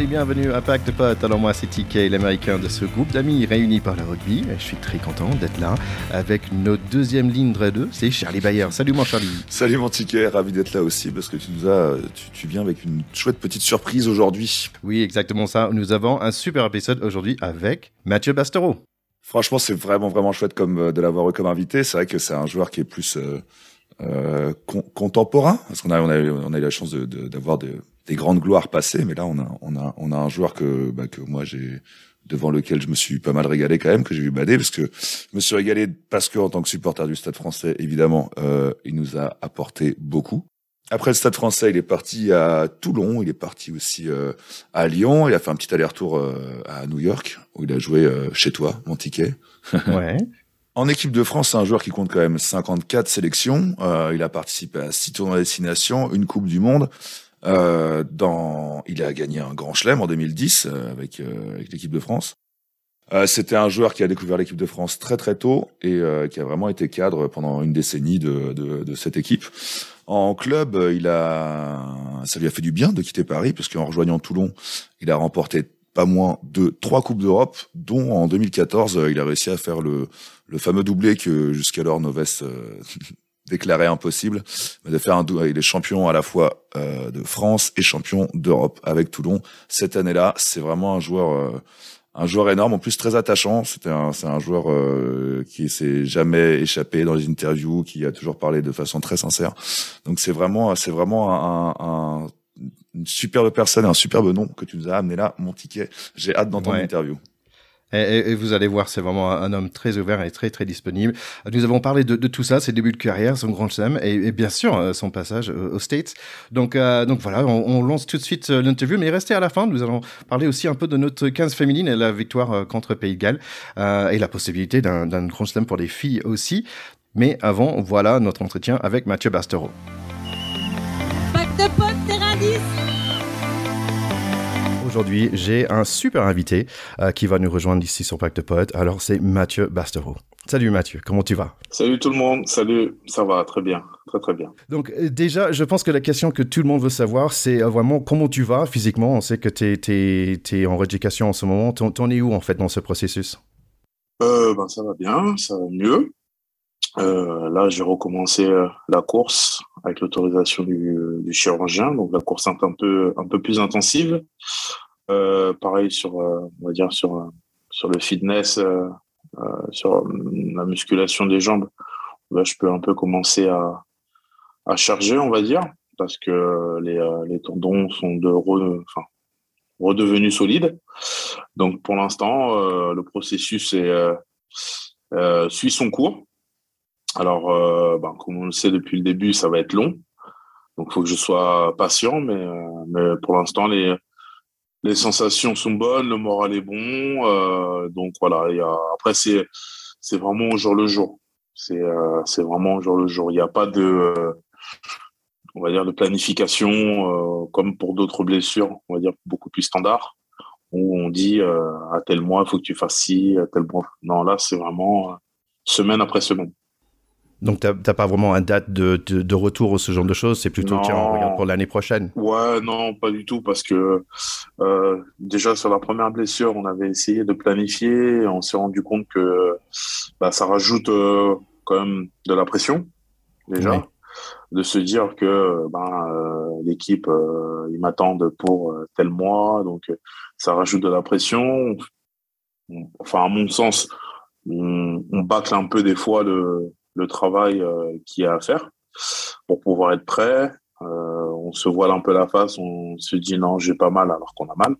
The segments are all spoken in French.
et bienvenue à Pacte Pot. Alors moi c'est TK, l'américain de ce groupe d'amis réunis par le rugby. Je suis très content d'être là avec notre deuxième ligne de deux, c'est Charlie Bayer. Salut mon Charlie. Salut mon TK, ravi d'être là aussi parce que tu nous as, tu, viens avec une chouette petite surprise aujourd'hui. Oui exactement ça. Nous avons un super épisode aujourd'hui avec Mathieu Bastero. Franchement c'est vraiment vraiment chouette comme euh, de l'avoir eu comme invité. C'est vrai que c'est un joueur qui est plus euh, euh, contemporain parce qu'on a on a, on a eu la chance d'avoir de, des grandes gloires passées, mais là on a on a on a un joueur que bah, que moi j'ai devant lequel je me suis pas mal régalé quand même, que j'ai vu bader, parce que je me suis régalé parce que en tant que supporter du Stade Français, évidemment, euh, il nous a apporté beaucoup. Après le Stade Français, il est parti à Toulon, il est parti aussi euh, à Lyon, il a fait un petit aller-retour euh, à New York, où il a joué chez toi, mon ticket. Ouais. En équipe de France, c'est un joueur qui compte quand même 54 sélections. Il a participé à six tournois de destination, une Coupe du Monde. Euh, dans, il a gagné un grand chelem en 2010 euh, avec, euh, avec l'équipe de France. Euh, C'était un joueur qui a découvert l'équipe de France très très tôt et euh, qui a vraiment été cadre pendant une décennie de, de, de cette équipe. En club, il a, ça lui a fait du bien de quitter Paris parce qu'en rejoignant Toulon, il a remporté pas moins de trois coupes d'Europe, dont en 2014, il a réussi à faire le, le fameux doublé que jusqu'alors Noves déclaré impossible, mais de faire un double. Il est champion à la fois euh, de France et champion d'Europe avec Toulon. Cette année-là, c'est vraiment un joueur, euh, un joueur énorme, en plus très attachant. C'était un, c'est un joueur euh, qui s'est jamais échappé dans les interviews, qui a toujours parlé de façon très sincère. Donc c'est vraiment, c'est vraiment un, un, une superbe personne, un superbe nom que tu nous as amené là, mon ticket. J'ai hâte d'entendre l'interview. Et, vous allez voir, c'est vraiment un homme très ouvert et très très disponible. Nous avons parlé de, de tout ça, ses débuts de carrière, son grand chelem et, et, bien sûr euh, son passage aux States. Donc euh, donc voilà, on, on, lance tout de suite euh, l'interview, mais restez à la fin. Nous allons parler aussi un peu de notre 15 féminine et la victoire contre Pays de Galles euh, et la possibilité d'un grand chelem pour les filles aussi. Mais avant, voilà notre entretien avec Mathieu Bastero. Aujourd'hui, j'ai un super invité euh, qui va nous rejoindre ici sur Pacte Poète. Alors, c'est Mathieu Bastero. Salut Mathieu, comment tu vas? Salut tout le monde, salut, ça va très bien, très très bien. Donc euh, déjà, je pense que la question que tout le monde veut savoir, c'est euh, vraiment comment tu vas physiquement. On sait que tu es, en rééducation en ce moment. Tu en es où en fait dans ce processus? Euh, ben, Ça va bien, ça va mieux. Euh, là, j'ai recommencé la course avec l'autorisation du, du, chirurgien, donc la course un peu un peu plus intensive. Euh, pareil sur, euh, on va dire sur sur le fitness, euh, sur la musculation des jambes. Là, je peux un peu commencer à à charger, on va dire, parce que les les tendons sont de re, enfin redevenus solides. Donc pour l'instant, le processus suit son cours. Alors, euh, ben, comme on le sait depuis le début, ça va être long. Donc, il faut que je sois patient, mais, euh, mais pour l'instant, les, les sensations sont bonnes, le moral est bon. Euh, donc, voilà. Après, c'est, c'est vraiment au jour le jour. C'est, c'est vraiment au jour le jour. Il n'y a pas de, on va dire, de planification comme pour d'autres blessures, on va dire beaucoup plus standard, où on dit à tel mois, il faut que tu fasses ci, à tel mois. Non, là, c'est vraiment semaine après semaine. Donc, tu n'as pas vraiment une date de, de, de, retour ou ce genre de choses C'est plutôt, non. tiens, on regarde pour l'année prochaine Ouais, non, pas du tout, parce que euh, déjà sur la première blessure, on avait essayé de planifier, on s'est rendu compte que bah, ça rajoute euh, quand même de la pression, déjà, oui. de se dire que ben, euh, l'équipe, ils m'attendent pour tel mois, donc ça rajoute de la pression. Enfin, à mon sens, on, on bâcle un peu des fois le le travail euh, qu'il y a à faire pour pouvoir être prêt. Euh, on se voile un peu la face, on se dit non, j'ai pas mal alors qu'on a mal.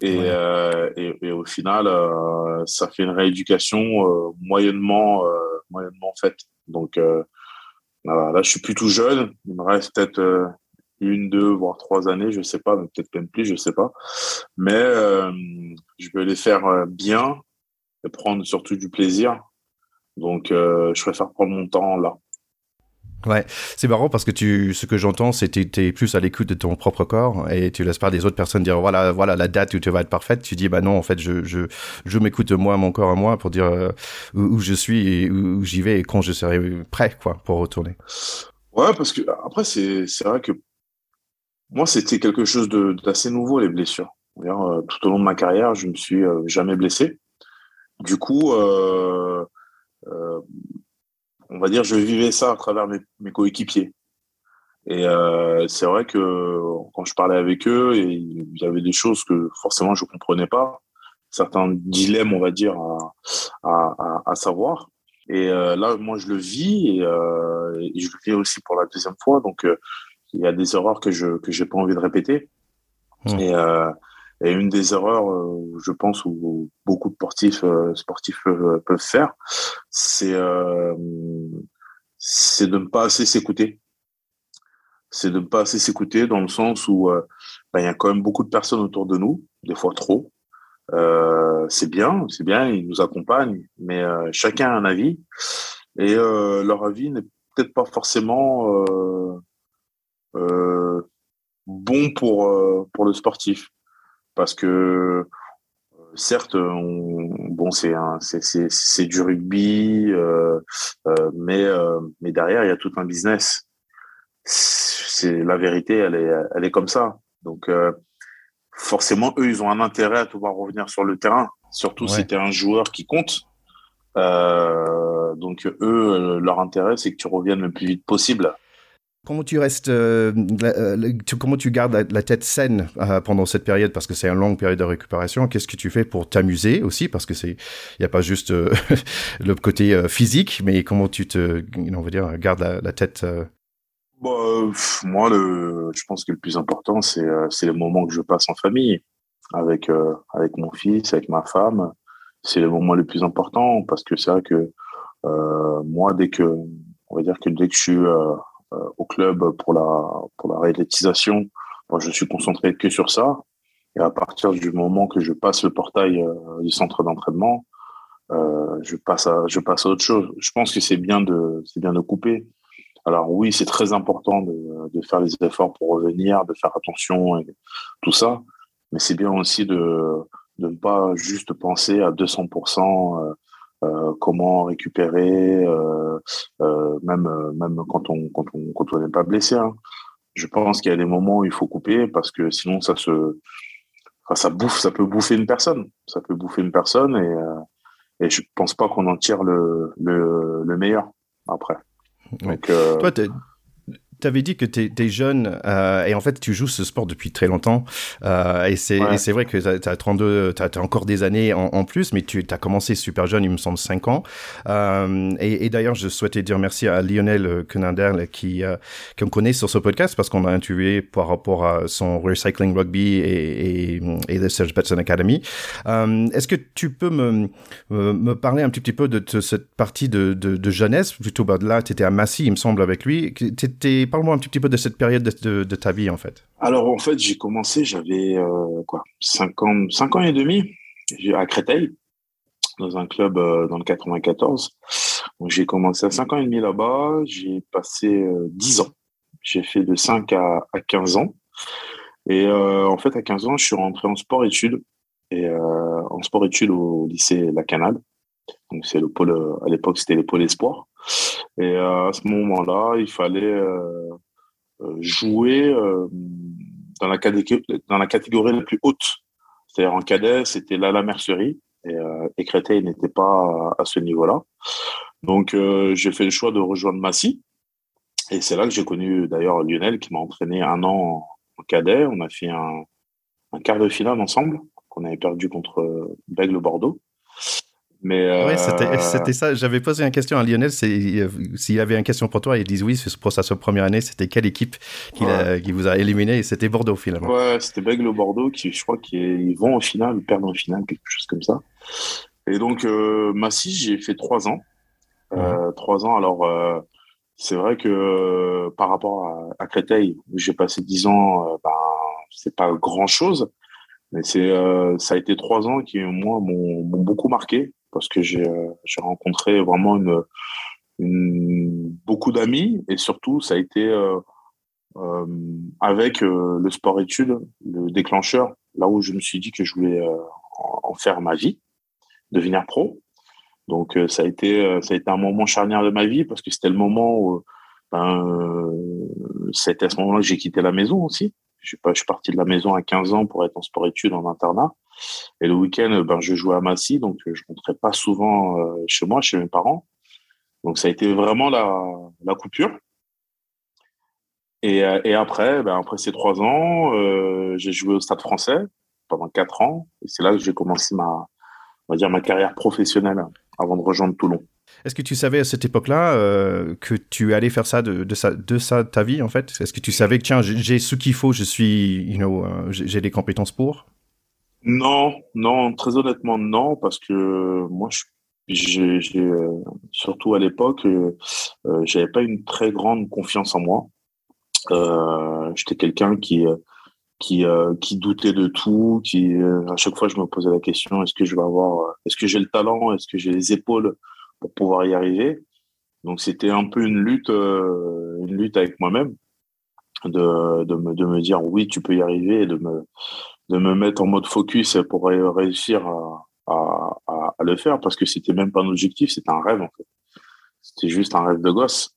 Et, ouais. euh, et, et, au final, euh, ça fait une rééducation euh, moyennement, moyennement faite. Donc voilà, là, je suis plus tout jeune. Il me reste peut-être une, deux, voire trois années, je sais pas, peut-être même plus, je sais pas. Mais je vais les faire bien et prendre surtout du plaisir donc, euh, je préfère prendre mon temps là. Ouais, c'est marrant parce que tu, ce que j'entends, c'est que tu es plus à l'écoute de ton propre corps et tu laisses pas des autres personnes dire voilà, voilà la date où tu vas être parfaite. Tu dis bah non, en fait, je, je, je m'écoute moi, mon corps à moi pour dire euh, où, où, je suis et où, où j'y vais et quand je serai prêt quoi pour retourner. Ouais, parce que après c'est c'est vrai que moi c'était quelque chose d'assez nouveau les blessures. tout au long de ma carrière, je me suis jamais blessé. Du coup, on va dire, je vivais ça à travers mes, coéquipiers. Et c'est vrai que quand je parlais avec eux, il y avait des choses que forcément je comprenais pas, certains dilemmes, on va dire, à savoir. Et euh, là, moi, je le vis euh, et, je le vis aussi pour la deuxième fois. Donc, euh, il y a des erreurs que je que j'ai pas envie de répéter. Mmh. Et, et, une des erreurs, je pense, où beaucoup de sportifs sportifs peuvent, peuvent faire, c'est de ne pas assez s'écouter. C'est de ne pas assez s'écouter dans le sens où ben, il y a quand même beaucoup de personnes autour de nous, des fois trop, euh, c'est bien, c'est bien, ils nous accompagnent, mais euh, chacun a un avis. Et euh, leur avis n'est peut-être pas forcément bon pour pour le sportif parce que certes bon c'est c'est c'est du rugby mais mais derrière il y a tout un business c'est la vérité elle est elle est comme ça donc forcément, eux, ils ont un intérêt à te voir revenir sur le terrain, surtout si tu es un joueur qui compte. Euh, donc, eux, euh, leur intérêt, c'est que tu reviennes le plus vite possible. Comment tu restes, euh, comment tu gardes la, tête saine pendant cette période? Parce que c'est une longue période de récupération. Qu'est-ce que tu fais pour t'amuser aussi? Parce que c'est, il n'y a pas juste le côté physique, mais comment tu te, on va dire, gardes la, tête Bon, bah, moi, le, je pense que le plus important, c'est euh, c'est le moment que je passe en famille avec euh, avec mon fils, avec ma femme. C'est le moment le plus important parce que c'est vrai que euh, moi, dès que on va dire que dès que je suis euh, au club pour la pour la réalisation, moi, je suis concentré que sur ça. Et à partir du moment que je passe le portail du centre d'entraînement, je passe à je passe à autre chose. Je pense que c'est bien de c'est bien de couper alors oui, c'est très important de, de, faire les efforts pour revenir, de faire attention et tout ça, mais c'est bien aussi de, de ne pas juste penser à 200% euh, euh, comment récupérer, euh, euh, même même quand on quand on quand on n'est pas blessé. Hein. Je pense qu'il y a des moments où il faut couper parce que sinon ça se enfin, ça bouffe, ça peut bouffer une personne, ça peut bouffer une personne et euh, et je pense pas qu'on en tire le le, le meilleur après. Donc, euh... Toi, tu avais dit que tu es, jeune euh, et en fait tu joues ce sport depuis très longtemps euh, et c'est vrai que tu as 32 tu as, encore des années en, plus mais tu as commencé super jeune il me semble 5 ans. Euh, et, d'ailleurs je souhaitais dire merci à Lionel Conander qui qu'on connaît sur ce podcast parce qu'on a interviewé par rapport à son recycling rugby et, et, et le Serge Betson Academy. Est-ce que tu peux me, me parler un petit, petit peu de, cette partie de, de, jeunesse? Plutôt bah, là tu étais à Massy il me semble avec lui. Tu parle-moi un petit peu de cette période de, ta vie, en fait. Alors, en fait, j'ai commencé, j'avais euh, quoi, 5 ans, 5 ans et demi à Créteil, dans un club euh, dans le 94. Donc, j'ai commencé à 5 ans et demi là-bas. J'ai passé 10 euh, ans. J'ai fait de 5 à, 15 ans. Et en fait, à 15 ans, je suis rentré en sport-études. Et en sport-études au lycée La Canale. Donc, c'est le pôle, à l'époque, c'était le pôle espoir. Et euh, à ce moment-là, il fallait euh, euh, jouer dans la, dans la catégorie la plus haute. C'est-à-dire en cadet, c'était là la mercerie et, Créteil n'était pas à, ce niveau-là. Donc j'ai fait le choix de rejoindre Massy et c'est là que j'ai connu d'ailleurs Lionel qui m'a entraîné un an en, cadet. On a fait un, un quart de finale ensemble qu'on avait perdu contre Bègle Bordeaux. Mais euh... c'était ça. J'avais posé une question à Lionel. S'il avait une question pour toi, il dit oui, pour sa première année, c'était quelle équipe qui, vous a éliminé Et c'était Bordeaux finalement. Ouais, c'était Bègle Bordeaux qui, je crois, qu'ils vont au final, ils perdent en finale, quelque chose comme ça. Et donc, euh, Massy, j'ai fait trois ans. Euh, trois ans. Alors, euh, c'est vrai que par rapport à, à Créteil, où j'ai passé dix ans, ben, c'est pas grand chose. Mais c'est, ça a été trois ans qui, moi, m'ont beaucoup marqué parce que j'ai euh, rencontré vraiment beaucoup d'amis et surtout ça a été euh, euh, avec le sport études le déclencheur là où je me suis dit que je voulais en faire ma vie devenir pro donc ça a été ça a été un moment charnière de ma vie parce que c'était le moment où ben, c'était à ce moment-là que j'ai quitté la maison aussi je suis, pas, je suis parti de la maison à 15 ans pour être en sport-études en internat. Et le week-end, ben, je jouais à Massy, donc je rentrais pas souvent chez moi, chez mes parents. Donc ça a été vraiment la, coupure. Et, après, ben, après ces trois ans, j'ai joué au Stade français pendant quatre ans. Et c'est là que j'ai commencé ma, on va dire, ma carrière professionnelle avant de rejoindre Toulon. Est-ce que tu savais à cette époque-là euh, que tu allais faire ça de, ça de ça ta vie en fait? Est-ce que tu savais que tiens j'ai ce qu'il faut, je suis, you know, euh, j'ai les compétences pour? Non, non, très honnêtement non, parce que moi j'ai euh, surtout à l'époque j'avais pas une très grande confiance en moi. J'étais quelqu'un qui qui, euh, qui doutait de tout, qui euh, à chaque fois je me posais la question est-ce que je vais avoir, euh, est-ce que j'ai le talent, est-ce que j'ai les épaules pour pouvoir y arriver? Donc c'était un peu une lutte, une lutte avec moi-même, de, de, me, de me dire oui tu peux y arriver et de me de me mettre en mode focus pour réussir à, à, à, le faire parce que c'était même pas un objectif, c'était un rêve en fait. C'était juste un rêve de gosse.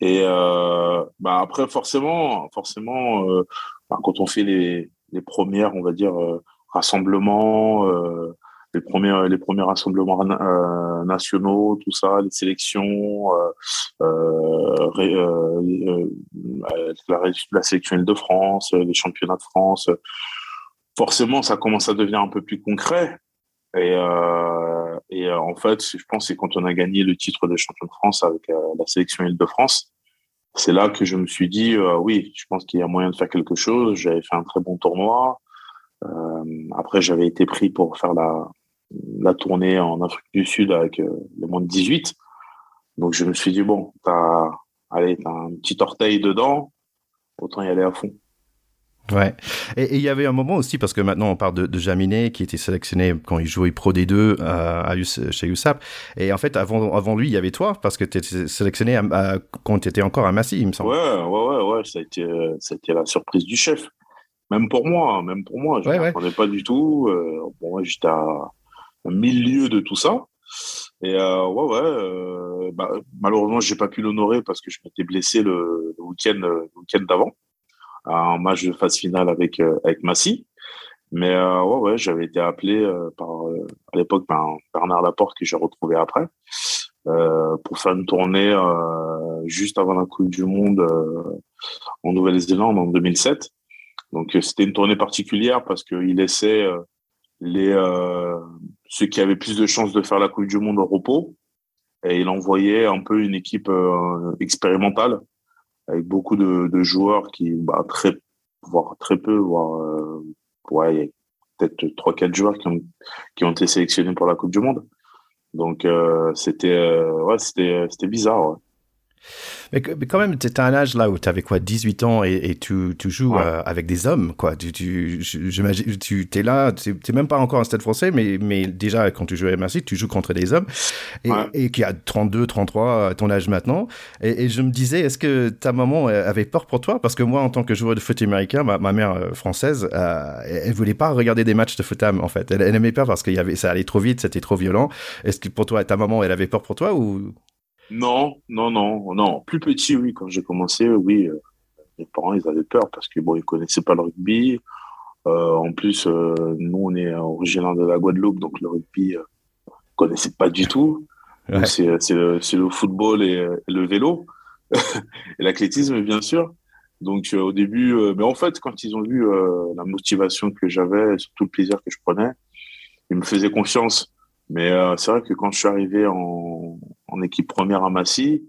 Et euh, bah après forcément, forcément, quand on fait les, les premières, on va dire, euh, rassemblements, euh, les premiers, les premiers rassemblements euh, nationaux, tout ça, les sélections, euh, la, la sélection de France, les championnats de France. Forcément, ça commence à devenir un peu plus concret. Et, et en fait, je pense que c'est quand on a gagné le titre de champion de France avec la sélection Île-de-France, c'est là que je me suis dit, euh, oui, je pense qu'il y a moyen de faire quelque chose. J'avais fait un très bon tournoi. Euh, après, j'avais été pris pour faire la, la tournée en Afrique du Sud avec euh, les moins de 18. Donc, je me suis dit, bon, t'as, allez, t'as un petit orteil dedans, autant y aller à fond. Ouais. Et il y avait un moment aussi, parce que maintenant on parle de, de Jaminet, qui était sélectionné quand il jouait Pro D2 euh, à, chez USAP. Et en fait, avant, avant lui, il y avait toi, parce que tu étais sélectionné à, quand tu étais encore à Massy, il me semble. Ouais, ouais, ouais, ouais. Ça, a été, ça a été la surprise du chef. Même pour moi, même pour moi. Je ne ouais, pas du tout. Euh, bon, moi, j'étais à un milieu de tout ça. Et euh, ouais, ouais. Euh, bah, malheureusement, j'ai pas pu l'honorer parce que je m'étais blessé le, le week-end le week-end d'avant un match de phase finale avec euh, avec Massy. Mais euh, ouais, ouais, j'avais été appelé euh, par à l'époque par Bernard Laporte que j'ai retrouvé après pour faire une tournée juste avant la Coupe du Monde en Nouvelle-Zélande en 2007. Donc c'était une tournée particulière parce qu'il laissait les ceux qui avaient plus de chances de faire la Coupe du Monde au repos et il envoyait un peu une équipe expérimentale avec beaucoup de, de joueurs qui, bah, très, voire très peu, voire, euh, ouais, il y a peut-être trois, quatre joueurs qui ont, qui ont été sélectionnés pour la Coupe du Monde. Donc, euh, c'était, euh, ouais, c'était, c'était bizarre, ouais. Mais, quand même, tu à un âge là où tu avais quoi, 18 ans et, et tu, tu, joues euh, avec des hommes, quoi. Tu, tu, j'imagine, tu es là, tu n'es même pas encore en stade français, mais, mais déjà, quand tu joues à MRC, tu joues contre des hommes et, et qui a 32, 33 à ton âge maintenant. Et, je me disais, est-ce que ta maman avait peur pour toi? Parce que moi, en tant que joueur de foot américain, ma, ma mère euh, française, euh, elle voulait pas regarder des matchs de foot en fait. Elle, elle aimait pas parce que y avait, ça allait trop vite, c'était trop violent. Est-ce que pour toi, ta maman, elle avait peur pour toi ou non, non, non, non. Plus petit, oui, quand j'ai commencé, oui, euh, mes parents, ils avaient peur parce que bon, ils connaissaient pas le rugby. Euh, en plus, euh, nous, on est originaire de la Guadeloupe, donc le rugby, euh, connaissait pas du tout. C'est le, le, football et, le vélo et l'athlétisme, bien sûr. Donc au début, mais en fait, quand ils ont vu la motivation que j'avais, surtout le plaisir que je prenais, ils me faisaient confiance. Mais euh, c'est vrai que quand je suis arrivé en, en équipe première à Massy,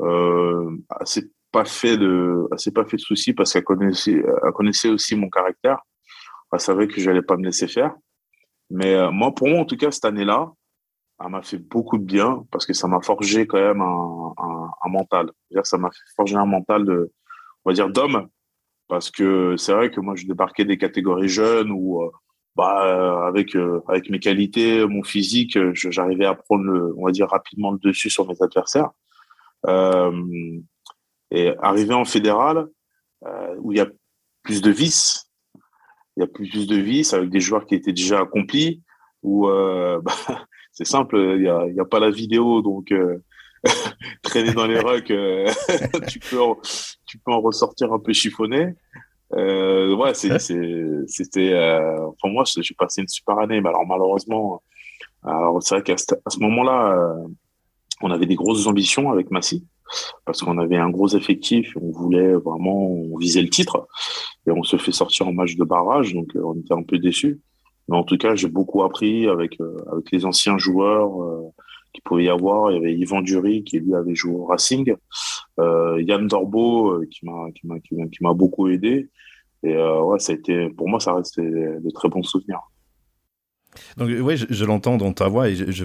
euh, c'est pas fait de, c'est pas fait de soucis parce qu'elle connaissait, elle connaissait aussi mon caractère. Elle savait que j'allais pas me laisser faire. Mais euh, moi, pour moi, en tout cas, cette année-là, elle m'a fait beaucoup de bien parce que ça m'a forgé quand même un, un, un mental. -dire ça m'a forgé un mental on va dire, d'homme. Parce que c'est vrai que moi, je débarquais des catégories jeunes où bah, euh, avec euh, avec mes qualités, mon physique, euh, j'arrivais à prendre, le, on va dire rapidement le dessus sur mes adversaires. Euh, et arriver en fédéral, euh, où il y a plus de vices, il y a plus de vices avec des joueurs qui étaient déjà accomplis, où bah, c'est simple, il y a, y a pas la vidéo, donc traîner dans les rucks, tu peux tu peux en ressortir un peu chiffonné. Euh, ouais, c'était. Euh, pour moi, j'ai passé une super année. Mais alors, malheureusement, alors c'est vrai qu'à ce moment-là, euh, on avait des grosses ambitions avec Massy parce qu'on avait un gros effectif. On voulait vraiment on visait le titre et on se fait sortir en match de barrage, donc on était un peu déçus. Mais en tout cas, j'ai beaucoup appris avec avec les anciens joueurs qu'il pouvait y avoir. Il y avait Yvan Dury qui lui avait joué au Racing, euh, Yann Dorbo qui m'a qui m'a qui m'a beaucoup aidé. Et euh, ouais, ça a été, pour moi, ça reste de très bons souvenirs. Donc oui, je, l'entends dans ta voix et je, je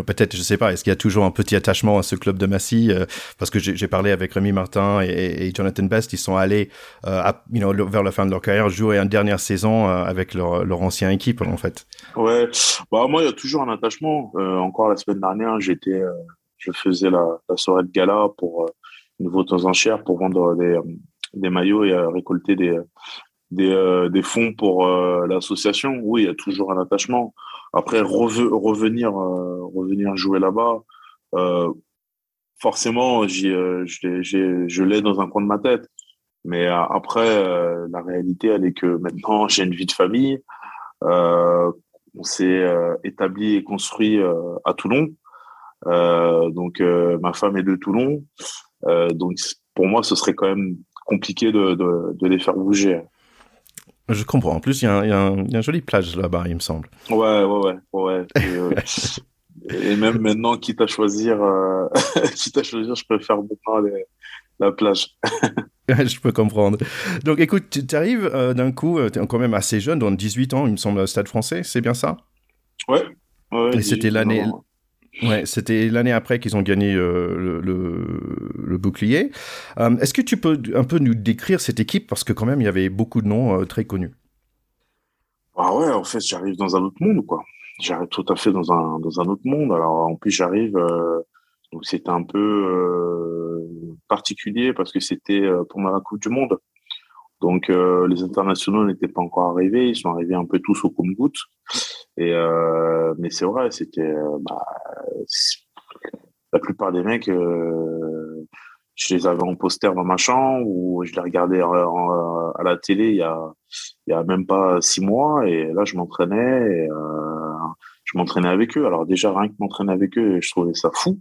peut-être, je sais pas, est-ce qu'il y a toujours un petit attachement à ce club de Massy euh, Parce que j'ai parlé avec Rémi Martin et, Jonathan Best, ils sont allés euh, vers la fin de leur carrière jouer une dernière saison euh, avec leur, leur ancienne équipe en fait. Ouais, bah moi il y a toujours un attachement. encore la semaine dernière, j'étais, je faisais la, la, soirée de gala pour une vente aux enchères pour vendre des, des maillots et récolter des des, euh, fonds pour euh, l'association, oui, il y a toujours un attachement. Après, revenir, euh, revenir jouer là-bas, forcément, je l'ai dans un coin de ma tête. Mais après, la réalité, elle est que maintenant, j'ai une vie de famille. on s'est établi et construit à Toulon. donc, ma femme est de Toulon. donc, pour moi, ce serait quand même compliqué de, de, de les faire bouger. Je comprends. En plus, il y, a un joli plage là-bas, il me semble. Ouais, ouais, ouais. ouais. Et, euh, et même maintenant, quitte à choisir, euh, quitte à choisir, je préfère maintenant la plage. je peux comprendre. Donc, écoute, tu arrives euh, d'un coup, tu es quand même assez jeune, dans 18 ans, il me semble, au Stade français, c'est bien ça? Ouais. ouais et c'était l'année. Ouais, c'était l'année après qu'ils ont gagné euh, le, bouclier. Euh, est-ce que tu peux un peu nous décrire cette équipe? Parce que quand même il y avait beaucoup de noms euh, très connus. Ah ouais, en fait j'arrive dans un autre monde quoi. J'arrive tout à fait dans un dans un autre monde. Alors en plus j'arrive donc c'était un peu particulier parce que c'était pendant la Coupe du Monde. Donc euh, les internationaux n'étaient pas encore arrivés, ils sont arrivés un peu tous au compte-goutte. Et euh, mais c'est vrai, c'était euh, bah, la plupart des mecs, euh, je les avais en poster dans ma chambre ou je les regardais à la télé il y a il y a même pas six mois et là je m'entraînais je m'entraînais avec eux. Alors déjà rien que m'entraîner avec eux, je trouvais ça fou.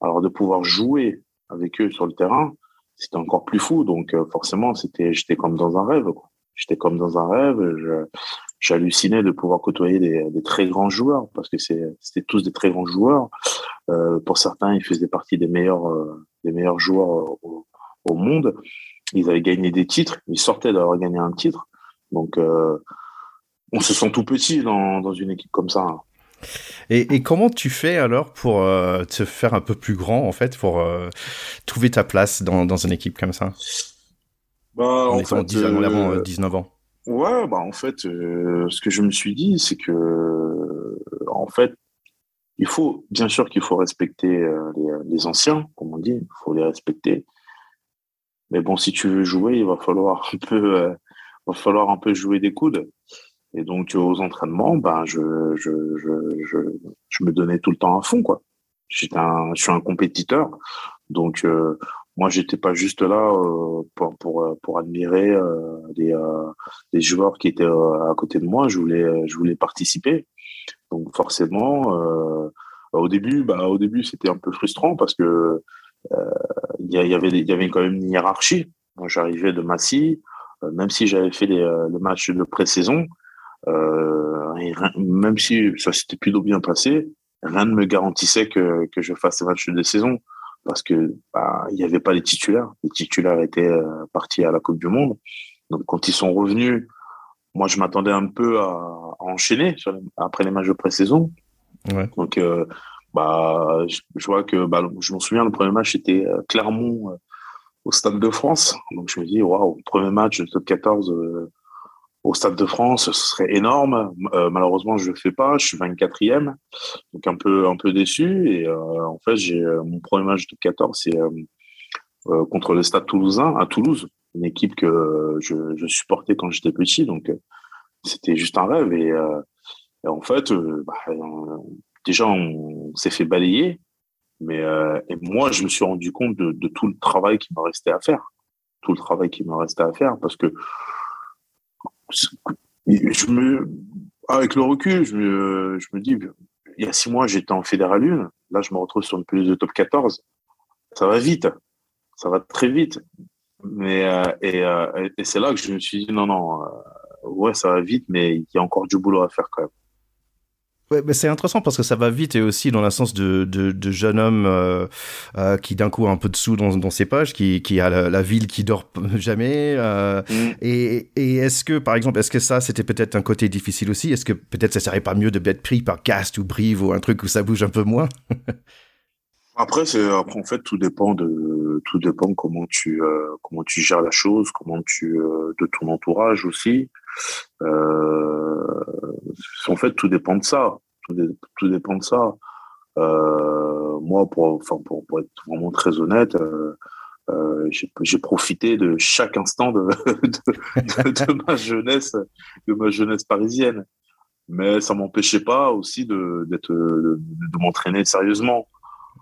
Alors de pouvoir jouer avec eux sur le terrain, c'était encore plus fou. Donc euh, forcément, c'était, j'étais comme dans un rêve. J'étais comme dans un rêve. j'hallucinais de pouvoir côtoyer des, très grands joueurs parce que c'était tous des très grands joueurs. Euh, pour certains, ils faisaient partie des meilleurs, euh, des meilleurs joueurs au, monde. Ils avaient gagné des titres. Ils sortaient d'avoir gagné un titre. Donc, on se sent tout petit dans, dans une équipe comme ça. Et, comment tu fais alors pour euh, te faire un peu plus grand, en fait, pour euh, trouver ta place dans, dans, une équipe comme ça? Bah, en, fait, 10, avant 19 ans. Ouais, bah en fait, ce que je me suis dit, c'est que, en fait, il faut, bien sûr qu'il faut respecter les, les, anciens, comme on dit, il faut les respecter. Mais bon, si tu veux jouer, il va falloir un peu, va falloir un peu jouer des coudes. Et donc aux entraînements, ben je je, je, je, je me donnais tout le temps à fond quoi. J'étais un, je suis un compétiteur, donc euh, moi j'étais pas juste là euh, pour pour pour admirer euh, les euh, les joueurs qui étaient euh, à côté de moi. Je voulais je voulais participer. Donc forcément, au début, bah au début c'était un peu frustrant parce que il y, y, avait il y avait quand même une hiérarchie. Moi j'arrivais de Massy, même si j'avais fait les, le match de pré-saison euh, même si ça s'était plutôt bien passé, rien ne me garantissait que, que je fasse un match de saison parce que bah, il n'y avait pas les titulaires. Les titulaires étaient euh, partis à la Coupe du Monde. Donc quand ils sont revenus, moi je m'attendais un peu à, à enchaîner après les matchs de pré-saison. Ouais. Donc euh, bah je, je, vois que bah, je m'en souviens le premier match c'était Clermont euh, au Stade de France. Donc je me dis waouh premier match de top 14 au Stade de France, ce serait énorme. Euh, malheureusement, je le fais pas. Je suis 24e, donc un peu un peu déçu. Et euh, en fait, j'ai euh, mon premier match de 14, c'est contre le Stade Toulousain à Toulouse, une équipe que je, supportais quand j'étais petit. Donc c'était juste un rêve. Et, en fait, bah, déjà on, s'est fait balayer. Mais moi, je me suis rendu compte de, de tout le travail qui me restait à faire, tout le travail qui me restait à faire, parce que avec le recul, je me, dis, il y a six mois, j'étais en Fédéral 1. Là, je me retrouve sur une pelouse de top 14. Ça va vite. Ça va très vite. Mais, euh, et, euh, et c'est là que je me suis dit, non, non, euh, ouais, ça va vite, mais il y a encore du boulot à faire quand même. Ouais, mais c'est intéressant parce que ça va vite et aussi dans le sens de, de, de jeune homme euh, euh, qui d'un coup a un peu de sous dans, dans ses poches, qui, qui a la, ville qui dort jamais. Euh, mm. Et, et est-ce que, par exemple, est-ce que ça c'était peut-être un côté difficile aussi? Est-ce que peut-être ça serait pas mieux de être pris par Cast ou Brive ou un truc où ça bouge un peu moins? Après, c'est après en fait tout dépend de tout dépend comment tu euh, comment tu gères la chose, comment tu euh, de ton entourage aussi. Euh, en fait, tout dépend de ça. Tout, dépend de ça. Euh, moi, pour, enfin, pour, être vraiment très honnête, euh, euh j'ai profité de chaque instant de, de, de, ma jeunesse, de ma jeunesse parisienne. Mais ça m'empêchait pas aussi de, d'être, de m'entraîner sérieusement.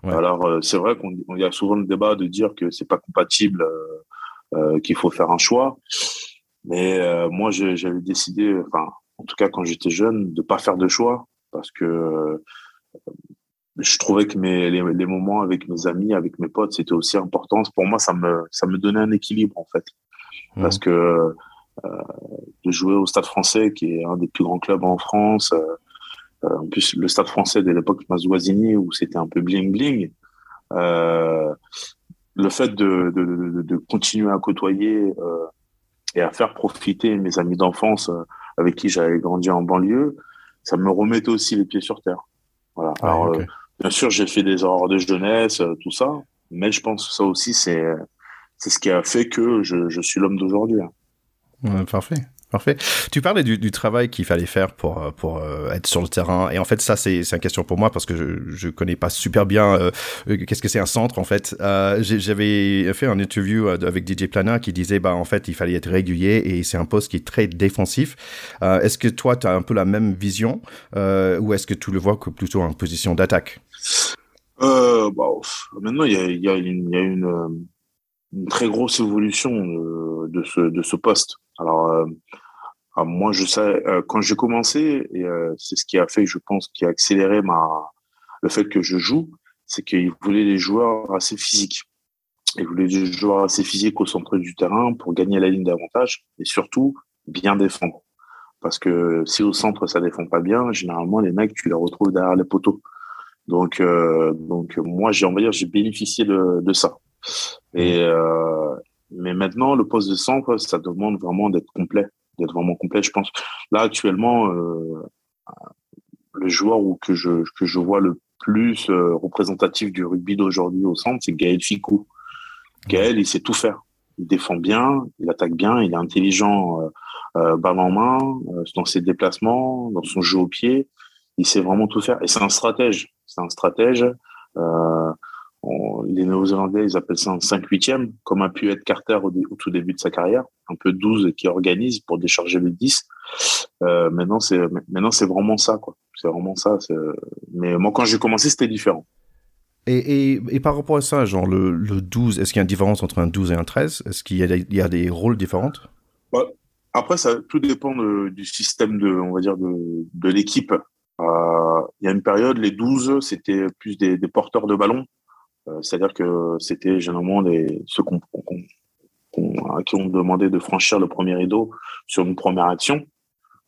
Alors, euh, c'est vrai qu'on y a souvent le débat de dire que c'est pas compatible, euh, qu'il faut faire un choix. Mais euh, moi, j'avais décidé, enfin, en tout cas quand j'étais jeune, de pas faire de choix parce que euh, je trouvais que mes, les, les, moments avec mes amis, avec mes potes, c'était aussi important. Pour moi, ça me, ça me donnait un équilibre en fait, mmh. parce que euh, de jouer au Stade Français, qui est un des plus grands clubs en France. Euh, en plus, le Stade Français de l'époque Mazoisini, où c'était un peu bling bling. le fait de, de, de, de, continuer à côtoyer et à faire profiter mes amis d'enfance euh, avec qui j'avais grandi en banlieue, ça me remettait aussi les pieds sur terre. Voilà. Alors, euh, bien sûr, j'ai fait des erreurs de jeunesse, euh, tout ça, mais je pense que ça aussi, c'est c'est ce qui a fait que je, je suis l'homme d'aujourd'hui. Ouais, parfait. Tu parlais du, travail qu'il fallait faire pour euh, euh, être sur le terrain et en fait ça c'est une question pour moi parce que je je connais pas super bien euh, qu'est-ce que c'est un centre en fait. J'avais fait un interview avec DJ Plana qui disait bah en fait il fallait être régulier et c'est un poste qui est très défensif. est-ce que toi tu as un peu la même vision ou est-ce que tu le vois que plutôt en position d'attaque? Bah, maintenant il y a une, une, très grosse évolution de ce de ce poste. Alors, euh, moi, je sais, euh, quand j'ai commencé, et euh, c'est ce qui a fait, je pense, qui a accéléré ma, le fait que je joue, c'est qu'il voulait des joueurs assez physiques. Il voulait des joueurs assez physiques au centre du terrain pour gagner la ligne d'avantage et surtout bien défendre. Parce que si au centre ça défend pas bien, généralement les mecs tu les retrouves derrière les poteaux. Donc euh, donc moi j'ai on va dire j'ai bénéficié de, de ça. Et euh, mais maintenant, le poste de centre, ça demande vraiment d'être complet, d'être vraiment complet. Je pense là actuellement, euh, le joueur où que je que je vois le plus euh, représentatif du rugby d'aujourd'hui au centre, c'est Gaël Ficou. Gaël, il sait tout faire. Il défend bien, il attaque bien, il est intelligent, euh, euh balle en main, dans ses déplacements, dans son jeu au pied. Il sait vraiment tout faire. Et c'est un stratège. C'est un stratège. Euh, les Néo-Zélandais, ils appellent ça un 5 8 comme a pu être Carter au, tout début de sa carrière, un peu 12 qui organise pour décharger le 10. Euh, maintenant, c'est maintenant c'est vraiment ça, quoi. C'est vraiment ça. Mais moi, quand j'ai commencé, c'était différent. Et, et, et, par rapport à ça, genre le, le 12, est-ce qu'il y a une différence entre un 12 et un 13 Est-ce qu'il y, y, a des rôles différents bah, Après, ça tout dépend de, du système de, on va dire, de, de l'équipe. Euh, il y a une période, les 12, c'était plus des, des porteurs de ballon c'est-à-dire que c'était généralement les, ceux qu'on, à qui on demandait de franchir le premier rideau sur une première action,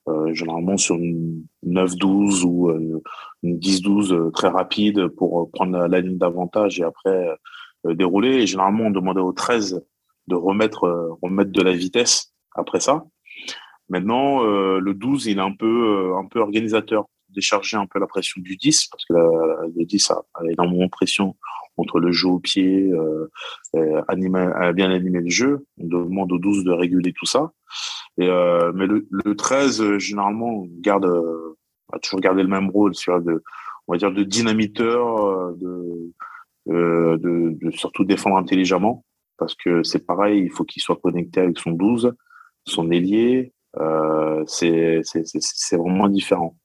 euh, généralement sur une 9-12 ou euh, une 10-12 euh, très rapide pour prendre la, ligne d'avantage et après dérouler. Et généralement, on demandait au 13 de remettre, remettre de la vitesse après ça. Maintenant, le 12, il est un peu, un peu organisateur, décharger un peu la pression du 10 parce que le 10 a, a énormément de pression entre le jeu au pied, euh, euh animer, bien animer le jeu. On demande aux 12 de réguler tout ça. Et, euh, mais le, le 13, euh, généralement, garde, euh, a toujours gardé le même rôle, sur de, on va dire, de dynamiteur, de, de, de, surtout défendre intelligemment. Parce que c'est pareil, il faut qu'il soit connecté avec son 12, son ailier. c'est vraiment différent.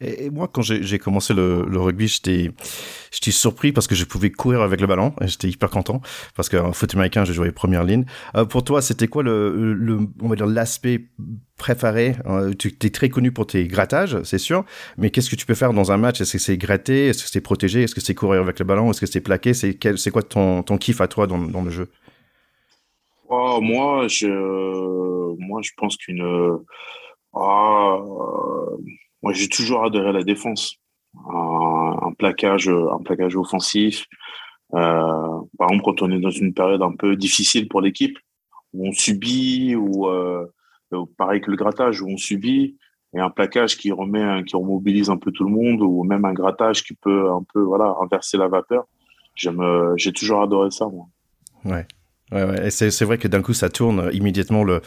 Et, moi, quand j'ai commencé le, le rugby, j'étais surpris parce que je pouvais courir avec le ballon. J'étais hyper content parce qu'en foot américain, je jouais première ligne. Euh, pour toi, c'était quoi le, le, on va dire l'aspect préféré? Euh, Tu es très connu pour tes grattages, c'est sûr. Mais qu'est-ce que tu peux faire dans un match? Est-ce que c'est gratter? Est-ce que c'est protéger? Est-ce que c'est courir avec le ballon? Est-ce que c'est plaquer? C'est c'est quoi ton, ton kiff à toi dans, dans le jeu? Oh, Moi, je moi je pense qu'une ah, moi, j'ai toujours adoré la défense. Un, un, plaquage, un plaquage offensif. Euh, par exemple, quand on est dans une période un peu difficile pour l'équipe, où on subit, ou euh, pareil que le grattage, où on subit, et un plaquage qui remet, qui remobilise un peu tout le monde, ou même un grattage qui peut un peu, voilà, inverser la vapeur. J'ai toujours adoré ça, moi. Ouais. Ouais, c'est vrai que d'un coup, ça tourne immédiatement le,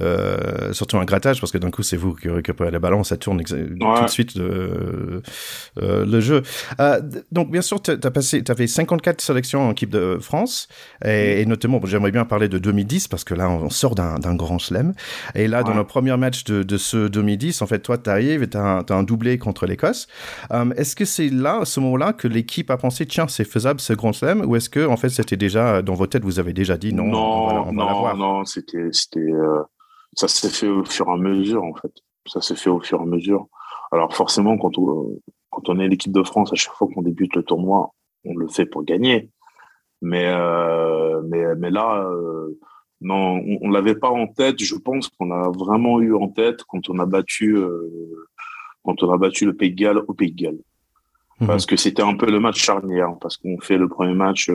euh, surtout un grattage, parce que d'un coup, c'est vous qui récupérez le ballon, ça tourne tout de suite euh, euh, le jeu. Euh, donc, bien sûr, tu as passé, avais 54 sélections en équipe de France, et, et notamment, bon, j'aimerais bien parler de 2010, parce que là, on sort d'un grand slam. Et là, dans le premier match de, de ce 2010, en fait, toi, tu arrives et tu as, as, un doublé contre l'Écosse. Est-ce que c'est là, à ce moment-là, que l'équipe a pensé, tiens, c'est faisable ce grand slam, ou est-ce que, en fait, c'était déjà dans vos têtes, vous avez déjà dit non, non, non, non, c'était, c'était, euh, ça s'est fait au fur et à mesure en fait. Ça s'est fait au fur et à mesure. Alors forcément, quand on, quand on est l'équipe de France, à chaque fois qu'on débute le tournoi, on le fait pour gagner. Mais, euh, mais, mais là, euh, non, on, on l'avait pas en tête. Je pense qu'on a vraiment eu en tête quand on a battu, quand on a battu le Pays de Galles au Pays de Galles. Mmh. Parce que c'était un peu le match charnière, parce qu'on fait le premier match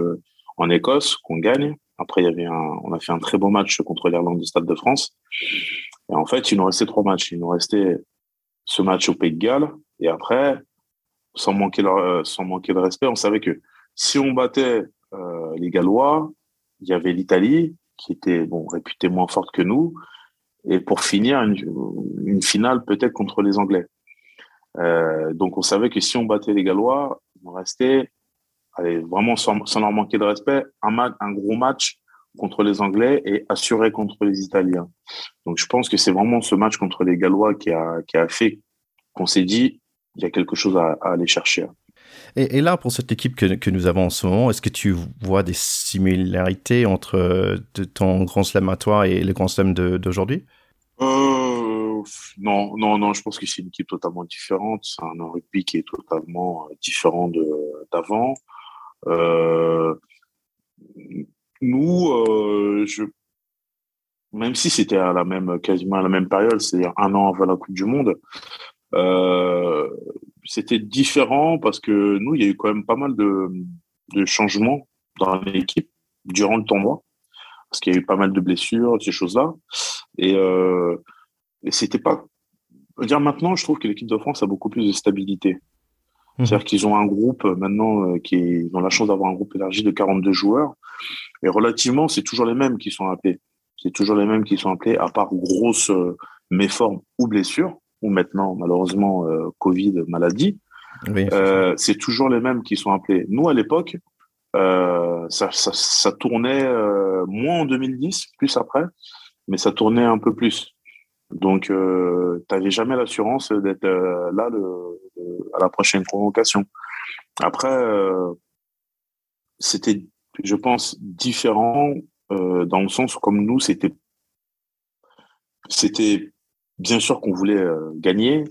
en Écosse, qu'on gagne. Après, il y avait un, on a fait un très beau match contre l'Irlande du Stade de France. Et en fait, il nous restait trois matchs. Il nous restait ce match au Pays de Galles. Et après, sans manquer, le, sans manquer de respect, on savait que si on battait euh, les Gallois, il y avait l'Italie qui était bon réputée moins forte que nous. Et pour finir, une, une finale peut-être contre les Anglais. Euh, donc on savait que si on battait les Gallois, nous restait allez, vraiment sans, sans, leur manquer de respect, un, gros match contre les Anglais et assuré contre les Italiens. Donc je pense que c'est vraiment ce match contre les Gallois qui a, qui a fait qu'on s'est dit, il y a quelque chose à, à aller chercher. Et, et, là, pour cette équipe que, que, nous avons en ce moment, est-ce que tu vois des similarités entre de ton grand slam à toi et le grand slam d'aujourd'hui? Euh, Non, non, non, je pense que c'est une équipe totalement différente. C'est un rugby qui est totalement différent d'avant. Euh, nous, euh, je, même si c'était à la même, quasiment à la même période, c'est-à-dire un an avant la Coupe du Monde, euh, c'était différent parce que nous, il y a eu quand même pas mal de, changements dans l'équipe durant le tournoi, parce qu'il y a eu pas mal de blessures, ces choses-là, et, euh, et c'était pas. dire maintenant, je trouve que l'équipe de France a beaucoup plus de stabilité. Mmh. C'est-à-dire qu'ils ont un groupe euh, maintenant euh, qui est, ils ont la chance d'avoir un groupe élargi de 42 joueurs. Et relativement, c'est toujours les mêmes qui sont appelés. C'est toujours les mêmes qui sont appelés, à part grosses euh, méformes ou blessures, ou maintenant, malheureusement, euh, Covid, maladie. Oui, euh, c'est toujours les mêmes qui sont appelés. Nous, à l'époque, euh, ça, ça, ça, tournait moins en 2010, plus après, mais ça tournait un peu plus. Donc, euh, tu n'avais jamais l'assurance d'être euh, là le, à la prochaine convocation. Après, euh, c'était, je pense, différent euh, dans le sens où, comme nous, c'était, c'était bien sûr qu'on voulait euh, gagner,